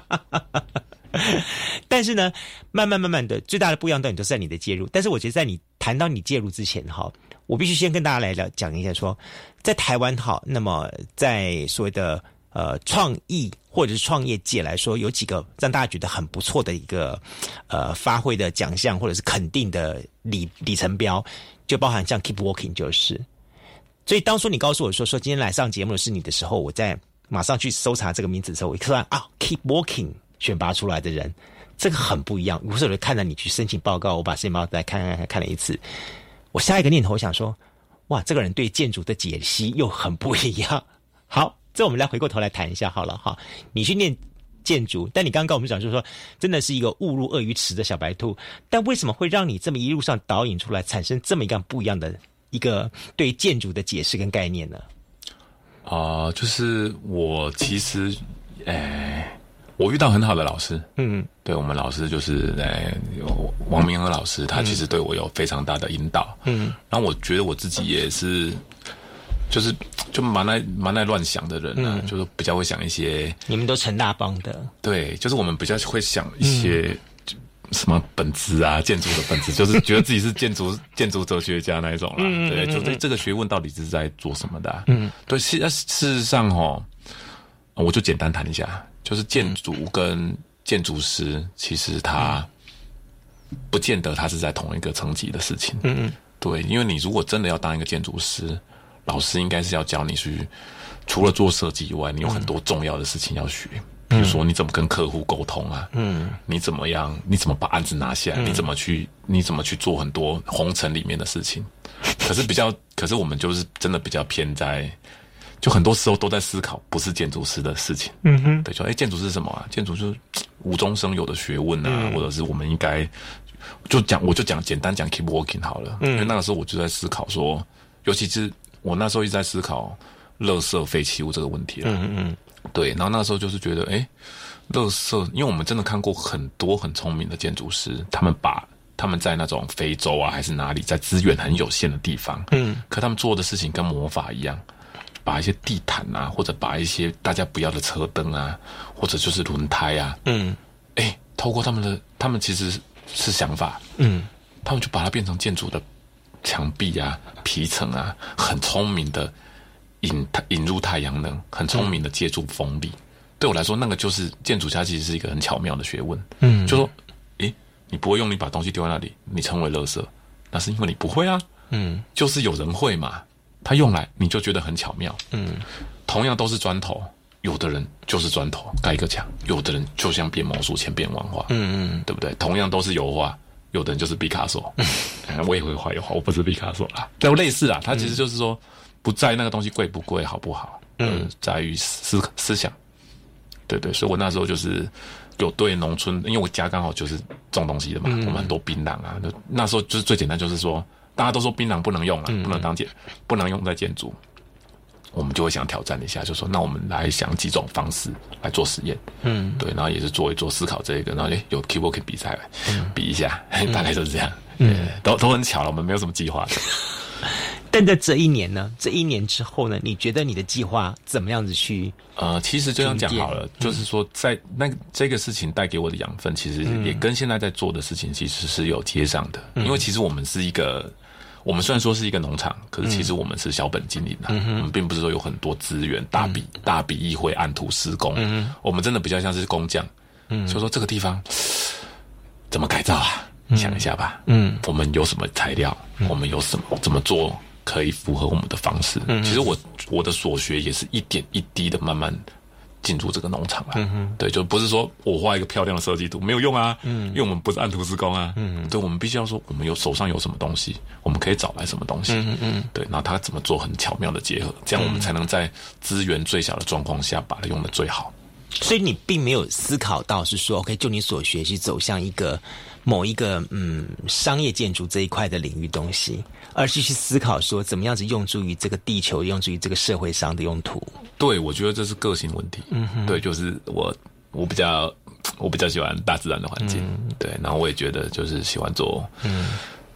但是呢，慢慢慢慢的，最大的不一样点都是在你的介入。但是我觉得，在你谈到你介入之前，哈，我必须先跟大家来聊讲一下，说在台湾，哈，那么在所谓的呃创意或者是创业界来说，有几个让大家觉得很不错的一个呃发挥的奖项或者是肯定的里里程标，就包含像 Keep Working 就是。所以当初你告诉我说说今天来上节目的是你的时候，我在马上去搜查这个名字的时候，我突然啊，Keep Working 选拔出来的人，这个很不一样。我是看到你去申请报告，我把申请报告再看看看了一次，我下一个念头我想说，哇，这个人对建筑的解析又很不一样。好，这我们来回过头来谈一下好了哈。你去念建筑，但你刚刚跟我们讲就是说，真的是一个误入鳄鱼池的小白兔，但为什么会让你这么一路上导引出来，产生这么一个不一样的？一个对建筑的解释跟概念呢？
啊，就是我其实，哎，我遇到很好的老师，嗯，对我们老师就是哎，王明和老师，他其实对我有非常大的引导，嗯，然后我觉得我自己也是，就是就蛮爱蛮爱乱想的人呢，就是比较会想一些，
你们都成大帮的，
对，就是我们比较会想一些。什么本质啊？建筑的本质 就是觉得自己是建筑建筑哲学家那一种啦。对，就这这个学问到底是在做什么的？嗯，对，事事实上哦，我就简单谈一下，就是建筑跟建筑师，其实他不见得他是在同一个层级的事情。嗯嗯，对，因为你如果真的要当一个建筑师，老师应该是要教你去，除了做设计以外，你有很多重要的事情要学。比如说你怎么跟客户沟通啊？嗯，你怎么样？你怎么把案子拿下来？你怎么去？你怎么去做很多红尘里面的事情？可是比较，可是我们就是真的比较偏在，就很多时候都在思考不是建筑师的事情。嗯哼，对，说哎，建筑是什么啊？建筑就是无中生有的学问啊，或者是我们应该就讲，我就讲简单讲 keep working 好了。嗯，因为那个时候我就在思考说，尤其是我那时候一直在思考垃圾废弃物这个问题了。嗯嗯。对，然后那时候就是觉得，哎，垃圾，因为我们真的看过很多很聪明的建筑师，他们把他们在那种非洲啊，还是哪里，在资源很有限的地方，嗯，可他们做的事情跟魔法一样，把一些地毯啊，或者把一些大家不要的车灯啊，或者就是轮胎啊，嗯，哎，透过他们的，他们其实是想法，嗯，他们就把它变成建筑的墙壁啊、皮层啊，很聪明的。引太引入太阳能，很聪明的借助风力。对我来说，那个就是建筑家，其实是一个很巧妙的学问。嗯，就说，诶，你不会用力把东西丢在那里，你成为垃圾，那是因为你不会啊。嗯，就是有人会嘛，他用来你就觉得很巧妙。嗯，同样都是砖头，有的人就是砖头盖一个墙，有的人就像变魔术千变万化。嗯嗯，对不对？同样都是油画，有的人就是毕卡索。我也会画油画，我不是毕卡索啦。都类似啊，它其实就是说。不在那个东西贵不贵好不好，嗯，在于思思想，对对，所以我那时候就是有对农村，因为我家刚好就是种东西的嘛，我们很多槟榔啊，那时候就是最简单，就是说大家都说槟榔不能用啊，不能当建，不能用在建筑，我们就会想挑战一下，就说那我们来想几种方式来做实验，嗯，对，然后也是做一做思考这一个，然后诶有 keyboard 可以比赛，比一下，大概就是这样，嗯，都都很巧了，我们没有什么计划。
但在这一年呢？这一年之后呢？你觉得你的计划怎么样子去？
呃，其实这样讲好了，就是说，在那这个事情带给我的养分，其实也跟现在在做的事情其实是有接上的。因为其实我们是一个，我们虽然说是一个农场，可是其实我们是小本经营的，我们并不是说有很多资源，大笔大笔一挥按图施工。我们真的比较像是工匠。嗯，所以说这个地方怎么改造啊？想一下吧。嗯，我们有什么材料？我们有什么怎么做？可以符合我们的方式。嗯，其实我我的所学也是一点一滴的慢慢进驻这个农场了。嗯哼，对，就不是说我画一个漂亮的设计图没有用啊。嗯，因为我们不是按图施工啊。嗯，对，我们必须要说我们有手上有什么东西，我们可以找来什么东西。嗯嗯，对，然后他怎么做很巧妙的结合，这样我们才能在资源最小的状况下把它用的最好。
所以你并没有思考到是说，OK，就你所学习走向一个某一个嗯商业建筑这一块的领域东西。而是去思考说，怎么样子用诸于这个地球，用诸于这个社会上的用途。
对，我觉得这是个性问题。嗯，对，就是我，我比较，我比较喜欢大自然的环境。对，然后我也觉得就是喜欢做，嗯，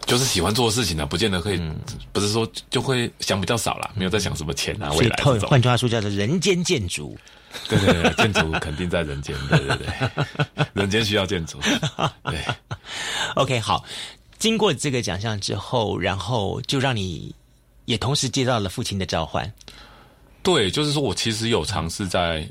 就是喜欢做的事情呢，不见得可以，不是说就会想比较少了，没有在想什么钱啊，未来这
换句话说，叫做人间建筑。
对对对，建筑肯定在人间。对对对，人间需要建筑。对
，OK，好。经过这个奖项之后，然后就让你也同时接到了父亲的召唤。
对，就是说我其实有尝试在，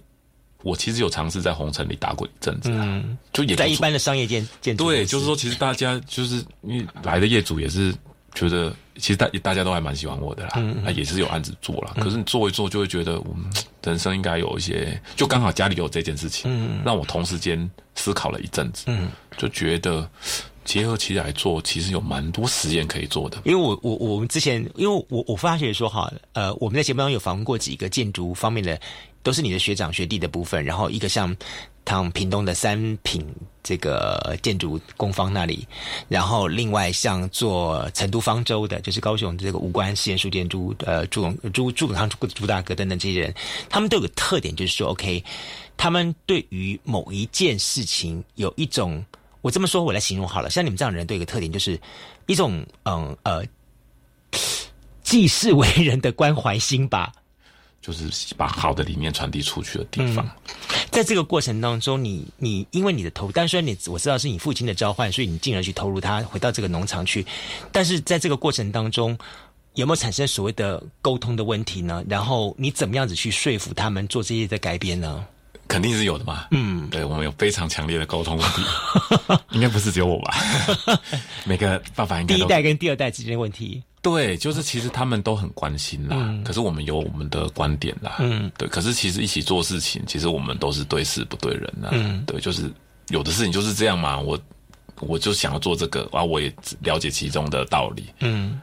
我其实有尝试在红尘里打过一阵子，嗯，就也
在一般的商业建建筑。
对，就是说，其实大家就是因为来的业主也是觉得，其实大大家都还蛮喜欢我的啦，那也是有案子做了。可是你做一做，就会觉得我们人生应该有一些，就刚好家里有这件事情，嗯，让我同时间思考了一阵子，嗯，就觉得。结合起来做，其实有蛮多实验可以做的。
因为我我我们之前，因为我我发觉说哈，呃，我们在节目当中有访问过几个建筑方面的，都是你的学长学弟的部分。然后一个像唐屏东的三品这个建筑工坊那里，然后另外像做成都方舟的，就是高雄这个五官实验书建筑，呃，朱朱朱永康朱朱大哥等等这些人，他们都有个特点，就是说，OK，他们对于某一件事情有一种。我这么说，我来形容好了。像你们这样的人，都有个特点，就是一种嗯呃济世为人的关怀心吧。
就是把好的理念传递出去的地方。
在这个过程当中，你你因为你的投，但虽然你我知道是你父亲的召唤，所以你进而去投入他，回到这个农场去。但是在这个过程当中，有没有产生所谓的沟通的问题呢？然后你怎么样子去说服他们做这些的改变呢？
肯定是有的嘛。嗯，对，我们有非常强烈的沟通问题，应该不是只有我吧？每个爸爸应该
第一代跟第二代之间的问题。
对，就是其实他们都很关心啦，可是我们有我们的观点啦。嗯，对，可是其实一起做事情，其实我们都是对事不对人呐。嗯，对，就是有的事情就是这样嘛。我我就想要做这个，然后我也了解其中的道理。嗯。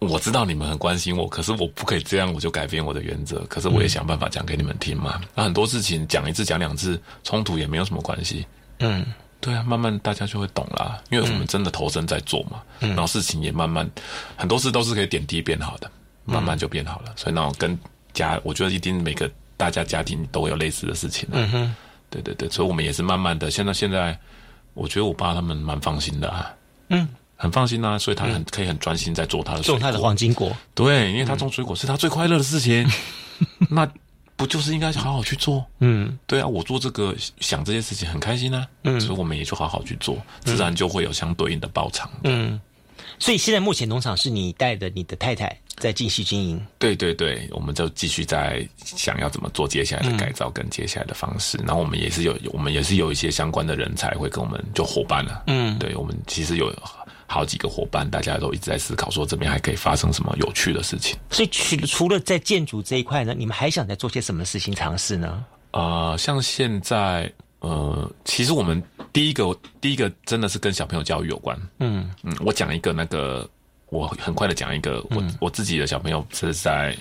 我知道你们很关心我，可是我不可以这样，我就改变我的原则。可是我也想办法讲给你们听嘛。那很多事情讲一次、讲两次，冲突也没有什么关系。嗯，对啊，慢慢大家就会懂啦，因为我们真的投身在做嘛。嗯，然后事情也慢慢，很多事都是可以点滴变好的，慢慢就变好了。所以那种跟家，我觉得一定每个大家家庭都有类似的事情。嗯哼，对对对，所以我们也是慢慢的。现在现在，我觉得我爸他们蛮放心的啊。嗯。很放心啊，所以他很可以很专心在做他的
种他的黄金果。
对，因为他种水果是他最快乐的事情，那不就是应该好好去做？嗯，对啊，我做这个想这些事情很开心啊，嗯，所以我们也就好好去做，自然就会有相对应的报偿。嗯，
所以现在目前农场是你带着你的太太在继续经营。
对对对，我们就继续在想要怎么做接下来的改造跟接下来的方式，然后我们也是有我们也是有一些相关的人才会跟我们就伙伴了。嗯，对我们其实有。好几个伙伴，大家都一直在思考，说这边还可以发生什么有趣的事情。
所以，除除了在建筑这一块呢，你们还想再做些什么事情尝试呢？
呃，像现在，呃，其实我们第一个，第一个真的是跟小朋友教育有关。嗯嗯，我讲一个那个，我很快的讲一个，我我自己的小朋友是在，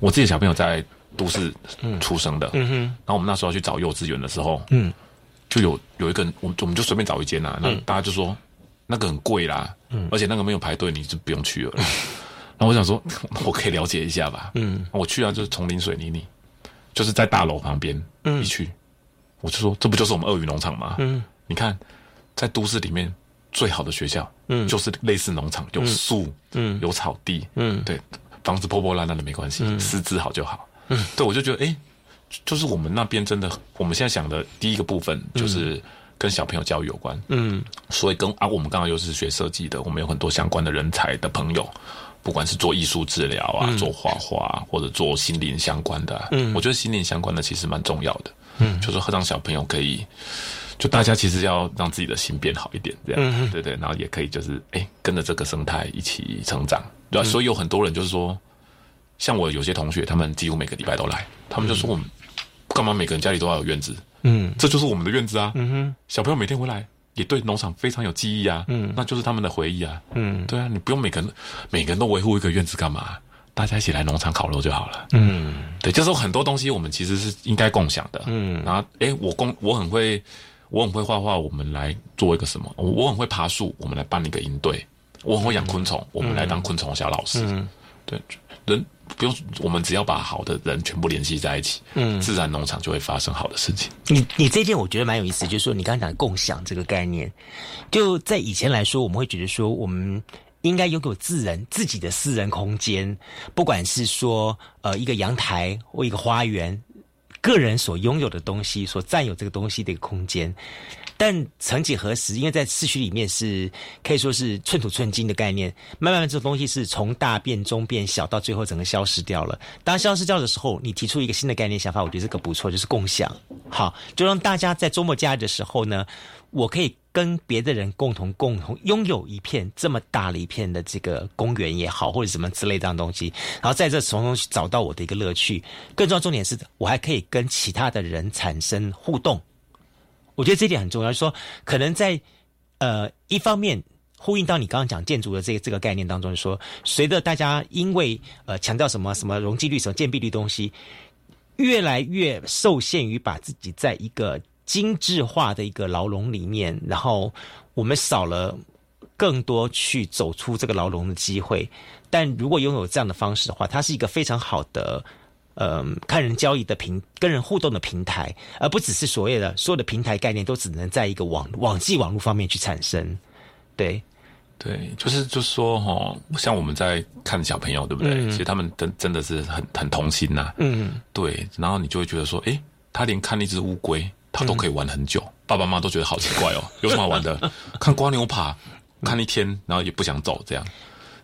我自己的小朋友在都市出生的。嗯哼，然后我们那时候去找幼稚园的时候，嗯，就有有一个，我我们就随便找一间呐，那大家就说。那个很贵啦，嗯，而且那个没有排队，你就不用去了。然后我想说，我可以了解一下吧，嗯，我去啊，就是丛林水泥里，就是在大楼旁边，嗯，一去，我就说，这不就是我们鳄鱼农场吗？嗯，你看，在都市里面最好的学校，嗯，就是类似农场，有树，嗯，有草地，嗯，对，房子破破烂烂的没关系，师资好就好，嗯，对，我就觉得，哎，就是我们那边真的，我们现在想的第一个部分就是。跟小朋友教育有关，嗯，所以跟啊，我们刚刚又是学设计的，我们有很多相关的人才的朋友，不管是做艺术治疗啊，做画画或者做心灵相关的，嗯，我觉得心灵相关的其实蛮重要的，嗯，就是让小朋友可以，就大家其实要让自己的心变好一点，这样，对对，然后也可以就是哎，跟着这个生态一起成长，对，所以有很多人就是说，像我有些同学，他们几乎每个礼拜都来，他们就说我们干嘛每个人家里都要有院子。嗯，这就是我们的院子啊。嗯哼，小朋友每天回来也对农场非常有记忆啊。嗯，那就是他们的回忆啊。嗯，对啊，你不用每个人每个人都维护一个院子干嘛？大家一起来农场烤肉就好了。嗯，对，就是很多东西我们其实是应该共享的。嗯，然后哎，我共我很会我很会画画，我们来做一个什么？我我很会爬树，我们来办一个营队。我很会养昆虫，我们来当昆虫小老师。嗯，对，人。不用，我们只要把好的人全部联系在一起，嗯，自然农场就会发生好的事情。
你你这件我觉得蛮有意思，就是说你刚刚讲的共享这个概念，就在以前来说，我们会觉得说我们应该拥有自人自己的私人空间，不管是说呃一个阳台或一个花园，个人所拥有的东西，所占有这个东西的一个空间。但曾几何时，因为在市区里面是可以说是寸土寸金的概念，慢慢的这东西是从大变中变小，到最后整个消失掉了。当消失掉的时候，你提出一个新的概念想法，我觉得这个不错，就是共享。好，就让大家在周末假日的时候呢，我可以跟别的人共同共同拥有一片这么大的一片的这个公园也好，或者什么之类这样东西，然后在这从中找到我的一个乐趣。更重要重点是我还可以跟其他的人产生互动。我觉得这点很重要，就是说可能在呃一方面呼应到你刚刚讲建筑的这个这个概念当中，说随着大家因为呃强调什么什么容积率、什么建蔽率东西，越来越受限于把自己在一个精致化的一个牢笼里面，然后我们少了更多去走出这个牢笼的机会。但如果拥有这样的方式的话，它是一个非常好的。呃，看人交易的平，跟人互动的平台，而不只是所谓的所有的平台概念都只能在一个网网际网络方面去产生。对，
对，就是就是说哈，像我们在看小朋友，对不对？其实他们真真的是很很童心呐。嗯，对。然后你就会觉得说，哎，他连看一只乌龟，他都可以玩很久。爸爸妈妈都觉得好奇怪哦，有什么好玩的？看瓜牛爬，看一天，然后也不想走，这样。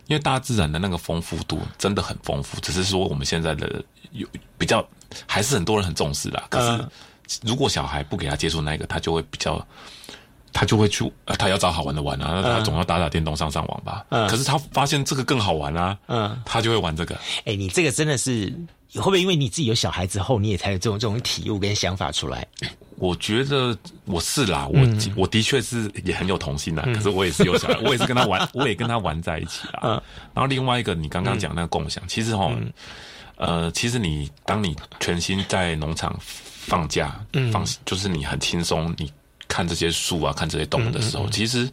因为大自然的那个丰富度真的很丰富，只是说我们现在的有比较，还是很多人很重视啦。可是如果小孩不给他接触那个，他就会比较，他就会去，呃他要找好玩的玩啊，那他总要打打电动、上上网吧。
嗯
可是他发现这个更好玩啊，
嗯，
他就会玩这个。
哎，你这个真的是会不会因为你自己有小孩之后，你也才有这种这种体悟跟想法出来？
我觉得我是啦，我、
嗯。
我的确是也很有童心啦，可是我也是有小孩，我也是跟他玩，我也跟他玩在一起
嗯。
啦。然后另外一个，你刚刚讲那个共享，其实哈，呃，其实你当你全心在农场放假，
嗯。
放就是你很轻松，你看这些树啊，看这些动物的时候，其实。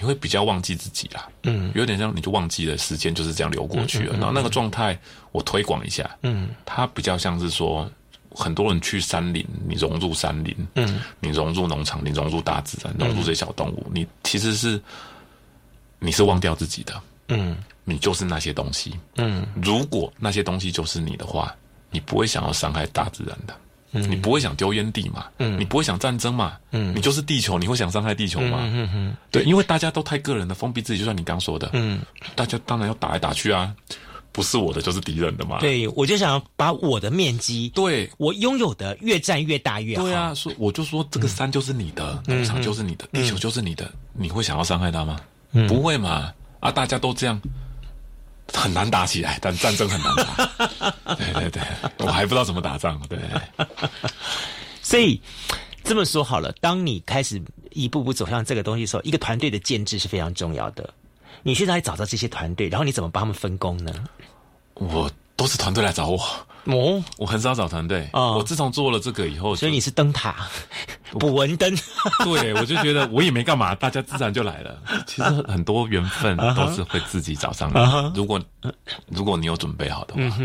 你会比较忘记自己啦，嗯，有点像你就忘记了时间就是这样流过去了，然后那个状态我推广一下，嗯，它比较像是说，很多人去山林，你融入山林，嗯，你融入农场，你融入大自然，融入这些小动物，你其实是你是忘掉自己的，
嗯
你就是那些东西，
嗯
如果那些东西就是你的话，你不会想要伤害大自然的。
嗯
你不会想丢烟蒂嘛？嗯你不会想战争嘛？嗯你就是地球，你会想伤害地球吗？
嗯
对，因为大家都太个人的，封闭自己。就像你刚说的，
嗯，
大家当然要打来打去啊，不是我的就是敌人的嘛。
对，我就想把我的面积，
对
我拥有的越占越大越好。
对啊，说我就说这个山就是你的，农场就是你的，地球就是你的，你会想要伤害他吗？不会嘛？啊，大家都这样。很难打起来，但战争很难打。对对对，我还不知道怎么打仗。对，
所以这么说好了，当你开始一步步走向这个东西的时候，一个团队的建制是非常重要的。你去哪里找到这些团队？然后你怎么帮他们分工呢？
我都是团队来找我，
哦，
我很少找团队。
哦
我自从做了这个以后，
所以你是灯塔，捕蚊灯。
对 我就觉得我也没干嘛，大家自然就来了。其实很多缘分都是会自己找上来。如果如果你有准备好的话，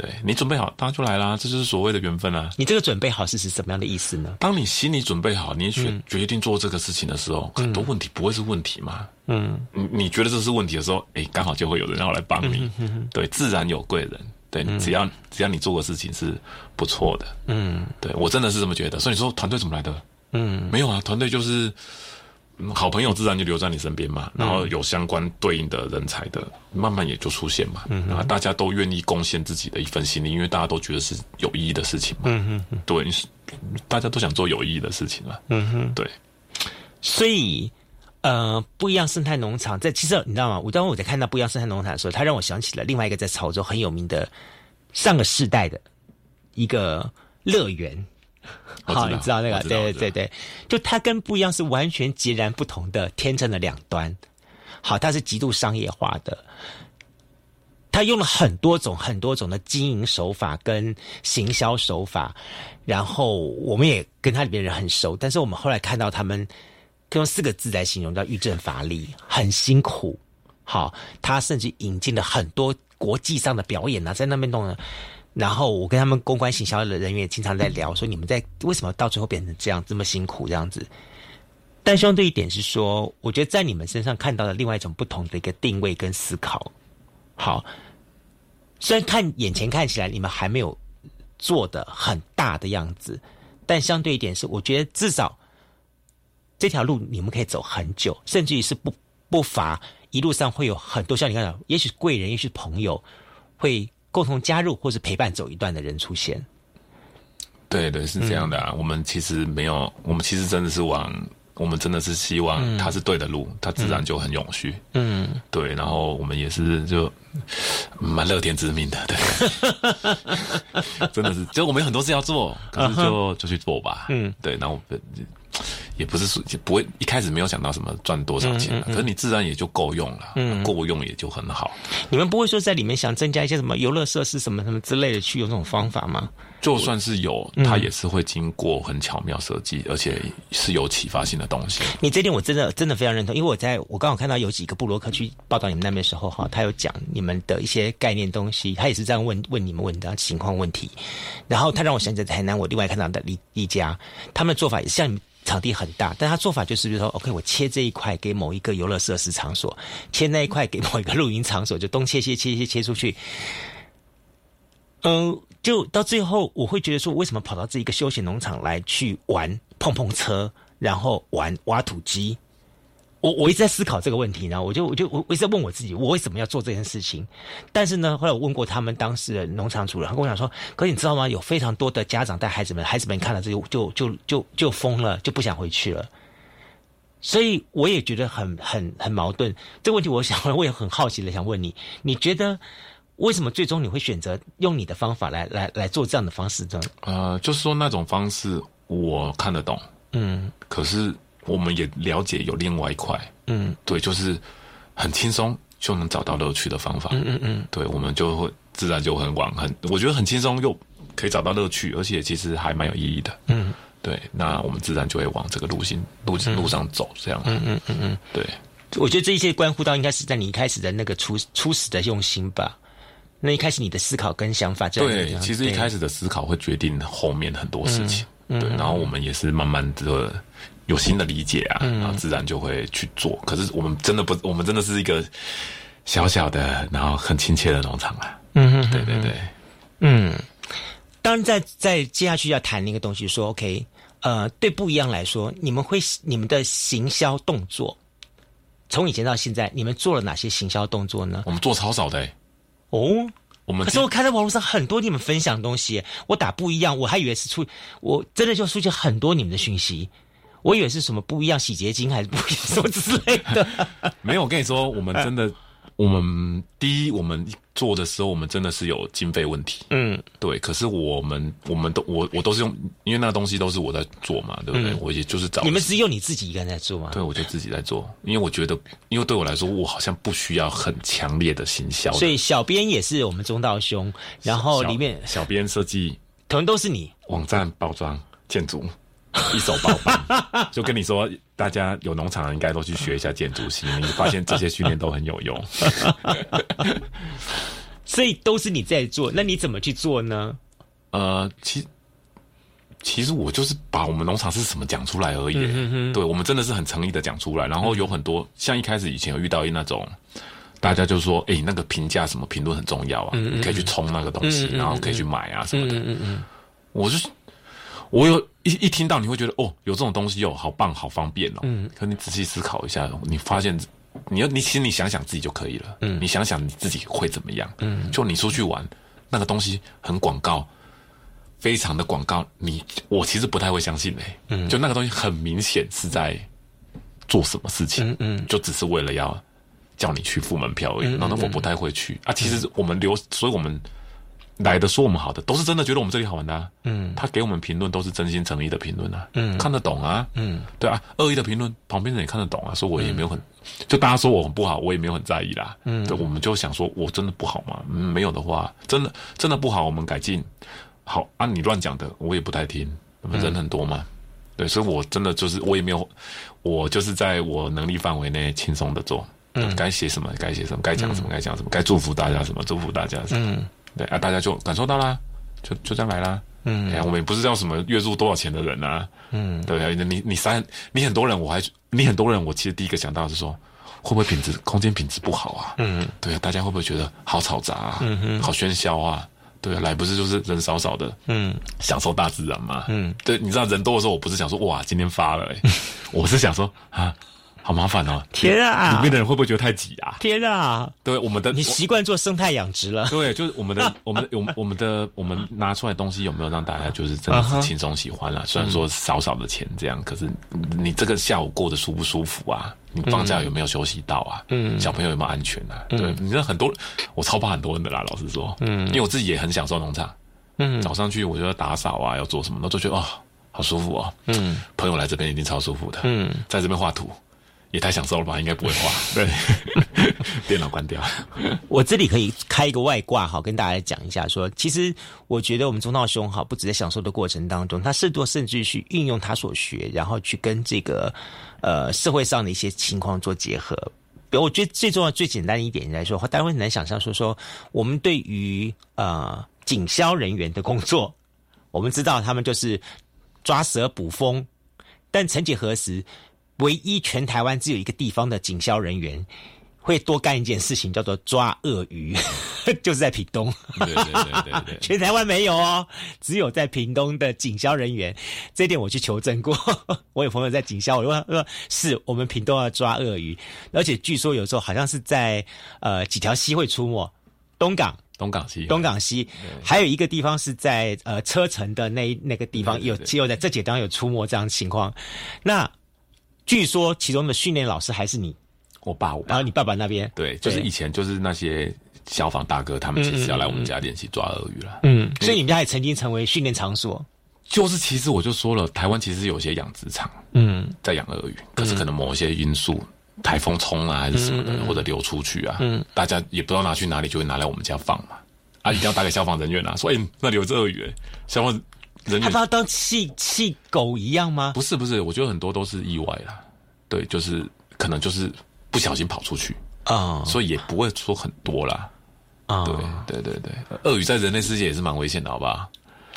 对你准备好，当然就来啦。这就是所谓的缘分啊。
你这个准备好是指什么样的意思呢？
当你心里准备好，你决决定做这个事情的时候，很多问题不会是问题嘛。
嗯
你你觉得这是问题的时候，哎，刚好就会有人要来帮你。对，自然有贵人。对，只要只要你做的事情是不错的，
嗯
对我真的是这么觉得。所以你说团队怎么来的？
嗯
没有啊，团队就是嗯好朋友，自然就留在你身边嘛。然后有相关对应的人才的，慢慢也就出现嘛。然后大家都愿意贡献自己的一份心力，因为大家都觉得是有意义的事情嘛。
嗯哼
对，你是大家都想做有意义的事情嘛。
嗯哼。
对，
所以，呃，不一样生态农场在其实你知道吗？我当我在看到不一样生态农场的时候，它让我想起了另外一个在潮州很有名的上个世代的一个乐园。好，你知道那个？对对对，就它跟不一样是完全截然不同的天秤的两端。好，它是极度商业化的，他用了很多种、很多种的经营手法跟行销手法，然后我们也跟他里面人很熟，但是我们后来看到他们用四个字来形容，叫欲振乏力，很辛苦。好，他甚至引进了很多国际上的表演啊，在那边弄呢。然后我跟他们公关行销的人员经常在聊，说你们在为什么到最后变成这样这么辛苦这样子。但相对一点是说，我觉得在你们身上看到了另外一种不同的一个定位跟思考。好，虽然看眼前看起来你们还没有做的很大的样子，但相对一点是，我觉得至少这条路你们可以走很久，甚至于是不不乏一路上会有很多像你刚才讲，也许贵人，也许朋友会共同加入或是陪伴走一段的人出现。
对对，是这样的啊。我们其实没有，我们其实真的是往，我们真的是希望它是对的路，它自然就很永续。
嗯，
对，然后我们也是就蛮乐天知命的，对，真的是，就我们有很多事要做，可是就就去做吧。
嗯，
对，然后我也不是说就不会一开始没有想到什么赚多少钱啊，可是你自然也就够用了，
嗯
够用也就很好。
你们不会说在里面想增加一些什么游乐设施什么什么之类的，去用这种方法吗？
就算是有，它也是会经过很巧妙设计，而且是有启发性的东西。
你这点我真的真的非常认同，因为我在我刚好看到有几个布洛克去报道你们那边的时候，哈，他有讲你们的一些概念东西，他也是这样问 问你们问的情况问题，然后他让我想起来台南我另外看到的李李家，他们的做法也是像场地很大，但他做法就是比如说，OK，我切这一块给某一个游乐设施场所，切那一块给某一个露营场所，就东切切切切切出去。嗯，就到最后，我会觉得说，为什么跑到这一个休闲农场来去玩碰碰车，然后玩挖土机？我我一直在思考这个问题，然后我就我就我我一直在问我自己，我为什么要做这件事情？但是呢，后来我问过他们当事人农场主人，他跟我讲说：“可你知道吗？有非常多的家长带孩子们，孩子们看了这就就就就就疯了，就不想回去了。”所以我也觉得很很很矛盾。这个问题，我想我也很好奇的想问你：你觉得为什么最终你会选择用你的方法来来来做这样的方式呢？
呃，就是说那种方式我看得懂，
嗯
可是我们也了解有另外一块，
嗯
对，就是很轻松就能找到乐趣的方法。
嗯嗯嗯
对，我们就会自然就很往很，我觉得很轻松又可以找到乐趣，而且其实还蛮有意义的。
嗯
对，那我们自然就会往这个路线路路上走，这样。
嗯嗯嗯嗯。
对，
我觉得这一切关乎到应该是在你一开始的那个初初始的用心吧。那一开始你的思考跟想法
对，其实一开
始
始的思考会决定后面很多事情。
嗯嗯
对，然后我们也是慢慢的有新的理解啊，
嗯
然后自然就会去做。可是我们真的不，我们真的是一个小小的，然后很亲切的农场啊。
嗯嗯
对对对，
嗯。当然在，在接下去要谈那个东西，说 OK，呃，对不一样来说，你们会你们的行销动作，从以前到现在，你们做了哪些行销动作呢？
我们做超少的、欸，
哦，
我们
可是我看在网络上很多你们分享的东西，我打不一样，我还以为是出，我真的就出现很多你们的讯息，我以为是什么不一样洗洁精 还是不一样什么之类的。
没有，我跟你说，我们真的，我们第一，我们做的时候，我们真的是有经费问题。
嗯
对，可是我们我们都我我都是用，因为那个东西都是我在做嘛，对不对？我也就是找
你们只有你自己一个人在做吗？
对，我就自己在做，因为我觉得，因为对我来说，我好像不需要很强烈的行销，
所以小编也是我们中道兄，然后
小
里面
小编设计
可能都是你。
网站包装建筑。一手包办，就跟你说，大家有农场的应该都去学一下建筑系，你发现这些训练都很有用。
所以都是你在做，那你怎么去做呢？
呃，其其实我就是把我们农场是什么讲出来而已。对，我们真的是很诚意的讲出来。然后有很多像一开始以前有遇到那种，大家就说，哎、那个评价什么评论很重要啊，你可以去冲那个东西，然后可以去买啊什么的。
嗯嗯
我就是我有一一听到你会觉得哦，有这种东西哦，好棒，好方便哦。嗯，可你仔细思考一下，你发现你要你其实你想想自己就可以了。嗯，你想想你自己会怎么样？嗯，就你出去玩，那个东西很广告，非常的广告，你我其实不太会相信诶、嗯，就那个东西很明显是在做什么事情，嗯嗯，就只是为了要叫你去付门票而已。然后我不太会去啊。其实我们留，所以我们来的说我们好的，都是真的觉得我们这里好玩的、啊。嗯，他给我们评论都是真心诚意的评论啊，嗯，看得懂啊，嗯，对啊，恶意的评论旁边人也看得懂啊，所以我也没有很，就大家说我很不好，我也没有很在意啦。嗯，对，我们就想说我真的不好吗？嗯，没有的话，真的真的不好，我们改进。好啊，你乱讲的我也不太听，人很多嘛。对，所以我真的就是我也没有，我就是在我能力范围内轻松的做，嗯，该写什么该写什么，该讲什么该讲什么，该祝福大家什么祝福大家什么，
嗯
对啊，大家就感受到啦，就就这样来啦。
嗯
哎呀，我们也不是叫什么月入多少钱的人啊，
嗯
对啊，你你三你很多人，我还你很多人，我其实第一个想到是说，会不会品质空间品质不好啊？
嗯
对啊，大家会不会觉得好吵杂啊？
嗯哼
好喧嚣啊？对啊，来不是就是人少少的，
嗯
享受大自然嘛。
嗯，
对，你知道人多的时候，我不是想说哇今天发了、欸，我是想说啊，好麻烦哦。
天啊
里面的人会不会觉得太挤啊？
天啊！
对，我们的
你习惯做生态养殖了。
对，就是我们的 我们我们我们的我们拿出来的东西有没有让大家就是真的是轻松喜欢了？虽然说少少的钱这样，可是你这个下午过得舒不舒服啊？你放假有没有休息到啊？
嗯
小朋友有没有安全啊？对，你知道很多我超怕很多人的啦，老实说，
嗯
因为我自己也很享受农场，
嗯
早上去我就要打扫啊，要做什么，都觉得哦好舒服哦。
嗯
朋友来这边一定超舒服的，
嗯，
在这边画图也太享受了吧？应该不会画，对，电脑关掉。
我这里可以开一个外挂哈，跟大家讲一下说，其实我觉得我们中道兄哈，不止在享受的过程当中，他甚多甚至去运用他所学，然后去跟这个呃社会上的一些情况做结合。比如，我觉得最重要、最简单一点来说，大家会很难想象说说我们对于呃警消人员的工作，我们知道他们就是抓蛇捕蜂，但曾几何时，唯一全台湾只有一个地方的警消人员会多干一件事情，叫做抓鳄鱼，就是在屏东。
对对对对对，
全台湾没有哦，只有在屏东的警消人员，这一点我去求证过。我有朋友在警消，我问说是我们屏东要抓鳄鱼，而且据说有时候好像是在呃几条溪会出没，东港。
东港西，
东港西，还有一个地方是在呃车城的那那个地方有，只有在这几地方有出没这样的情况。那据说其中的训练老师还是你，
我爸，我
然后你爸爸那边，
对，就是以前就是那些消防大哥，他们其实要来我们家练习抓鳄鱼了。
嗯，所以你们家也曾经成为训练场所。
就是其实我就说了，台湾其实有些养殖场，嗯，在养鳄鱼，可是可能某些因素。台风冲啊，还是什么的，或者流出去啊，大家也不知道拿去哪里，就会拿来我们家放嘛。啊，一定要打给消防人员啊，说哎，那里有只鳄鱼，消防人。他
把它当气气狗一样吗？
不是不是，我觉得很多都是意外啦。对，就是可能就是不小心跑出去啊，所以也不会说很多啦。啊，对对对对，鳄鱼在人类世界也是蛮危险的，好不好？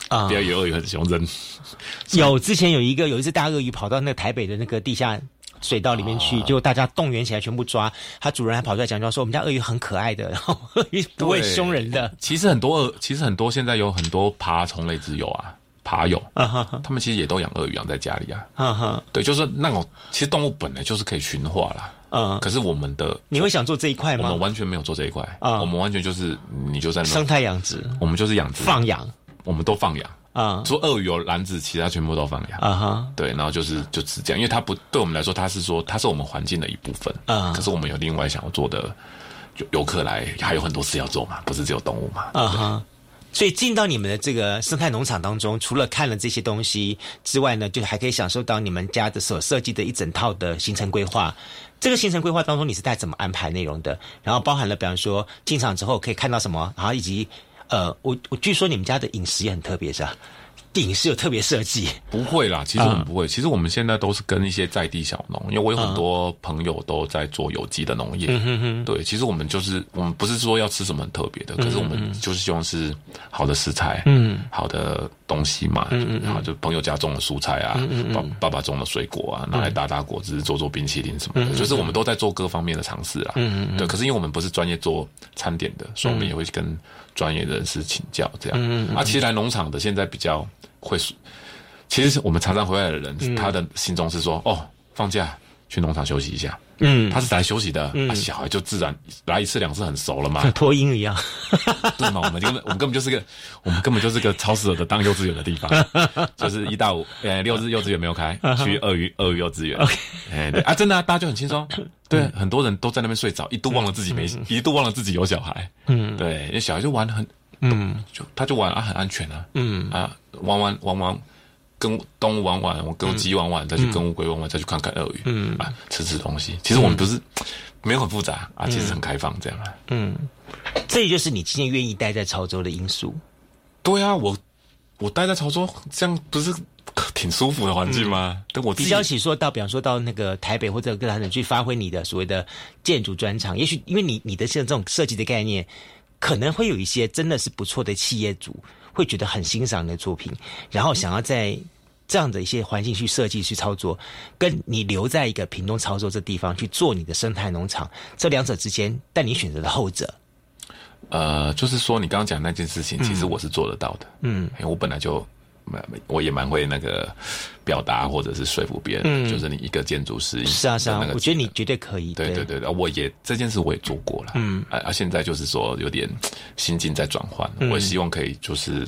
啊，不要以为鳄鱼很凶，人
有之前有一个有一只大鳄鱼跑到那个台北的那个地下。水道里面去，就大家动员起来，全部抓。它主人还跑出来讲，说我们家鳄鱼很可爱的，然后鳄鱼不会凶人的。
其实很多鳄，其实很多现在有很多爬虫类之友啊，爬友，他们其实也都养鳄鱼养在家里啊。对，就是那种，其实动物本来就是可以驯化啦。嗯，可是我们的
你会想做这一块吗？
我们完全没有做这一块啊，我们完全就是你就在
生态养殖，
我们就是养殖
放养，
我们都放养。啊，除鳄鱼有篮子，其他全部都放养啊哈。对，然后就是就是这样，因为它不对我们来说，它是说它是我们环境的一部分啊。可是我们有另外想要做的，就游客来还有很多事要做嘛，不是只有动物嘛啊哈。
所以进到你们的这个生态农场当中，除了看了这些东西之外呢，就还可以享受到你们家的所设计的一整套的行程规划。这个行程规划当中，你是带怎么安排内容的？然后包含了，比方说进场之后可以看到什么，然后以及。呃，我我据说你们家的饮食也很特别，是吧？饮食有特别设计？
不会啦，其实我们不会。其实我们现在都是跟一些在地小农，因为我有很多朋友都在做有机的农业。对，其实我们就是我们不是说要吃什么很特别的，可是我们就是希望是好的食材，嗯，好的东西嘛，然后就朋友家种的蔬菜啊，爸爸爸种的水果啊，拿来打打果汁，做做冰淇淋什么的，就是我们都在做各方面的尝试啊。嗯嗯，对。可是因为我们不是专业做餐点的，所以我们也会跟。专业人士请教，这样啊，其实来农场的现在比较会，其实我们常常回来的人，他的心中是说，哦，放假去农场休息一下。嗯，他是来休息的，啊，小孩就自然来一次两次很熟了嘛，
脱音一样，
对嘛？我们根本我们根本就是个，我们根本就是个超适合的当幼稚园的地方，就是一到五，呃，六日幼稚园没有开，去鳄鱼鳄鱼幼稚园，哎，对啊，真的啊，大家就很轻松，对，很多人都在那边睡着，一度忘了自己没，一度忘了自己有小孩，嗯，对，因为小孩就玩很，嗯，就他就玩啊，很安全啊，嗯啊，玩玩玩玩。跟动物玩玩，我跟鸡玩玩，再去跟乌龟玩玩，再去看看鳄鱼，嗯啊，吃吃东西。其实我们不是没有很复杂啊，其实很开放这样啊。嗯，
这也就是你今天愿意待在潮州的因素。
对啊，我我待在潮州，这样不是挺舒服的环境吗？等我
比较起说到，比方说到那个台北或者各大城去发挥你的所谓的建筑专长，也许因为你你的像这种设计的概念，可能会有一些真的是不错的企业主会觉得很欣赏你的作品，然后想要在。这样的一些环境去设计、去操作，跟你留在一个屏东操作这地方去做你的生态农场，这两者之间，但你选择了后者。
呃，就是说你刚刚讲那件事情，其实我是做得到的。嗯，因为我本来就蛮，我也蛮会那个表达或者是说服别人。嗯，就是你一个建筑师，
是啊是啊，我觉得你绝对可以。
对对对，我也这件事我也做过了。嗯，啊，现在就是说有点心境在转换，我希望可以就是。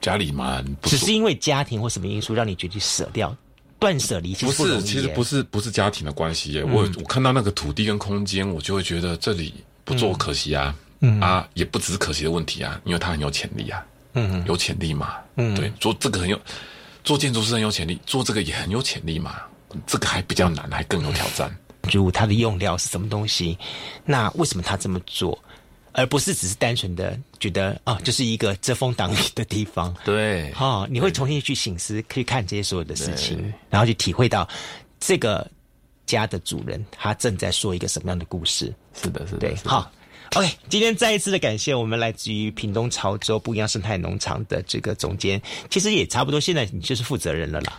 家里蛮，
只是因为家庭或什么因素让你决定舍掉、断舍离，
不是，其实不是，不是家庭的关系耶。我我看到那个土地跟空间，我就会觉得这里不做可惜啊，啊，也不只是可惜的问题啊，因为它很有潜力啊，嗯，有潜力嘛，嗯，对，做这个很有，做建筑师很有潜力，做这个也很有潜力嘛，这个还比较难，还更有挑战。
就它的用料是什么东西？那为什么他这么做？而不是只是单纯的觉得啊，就是一个遮风挡雨的地方。
对，
哈，你会重新去醒思，可以看这些所有的事情，然后去体会到这个家的主人他正在说一个什么样的故事。
是的，是的。
对，好，OK，今天再一次的感谢我们来自于屏东潮州不一样生态农场的这个总监，其实也差不多，现在你就是负责人了啦。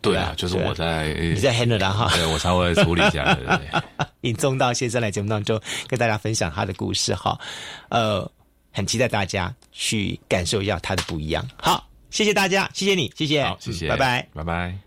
对啊，就是我在
你在 handle 的哈，
对我稍微处理一下，对对对。
引宗道先生来节目当中跟大家分享他的故事哈，呃，很期待大家去感受一下他的不一样。好，谢谢大家，谢谢你，谢谢，
好，谢谢，
拜拜，
拜拜。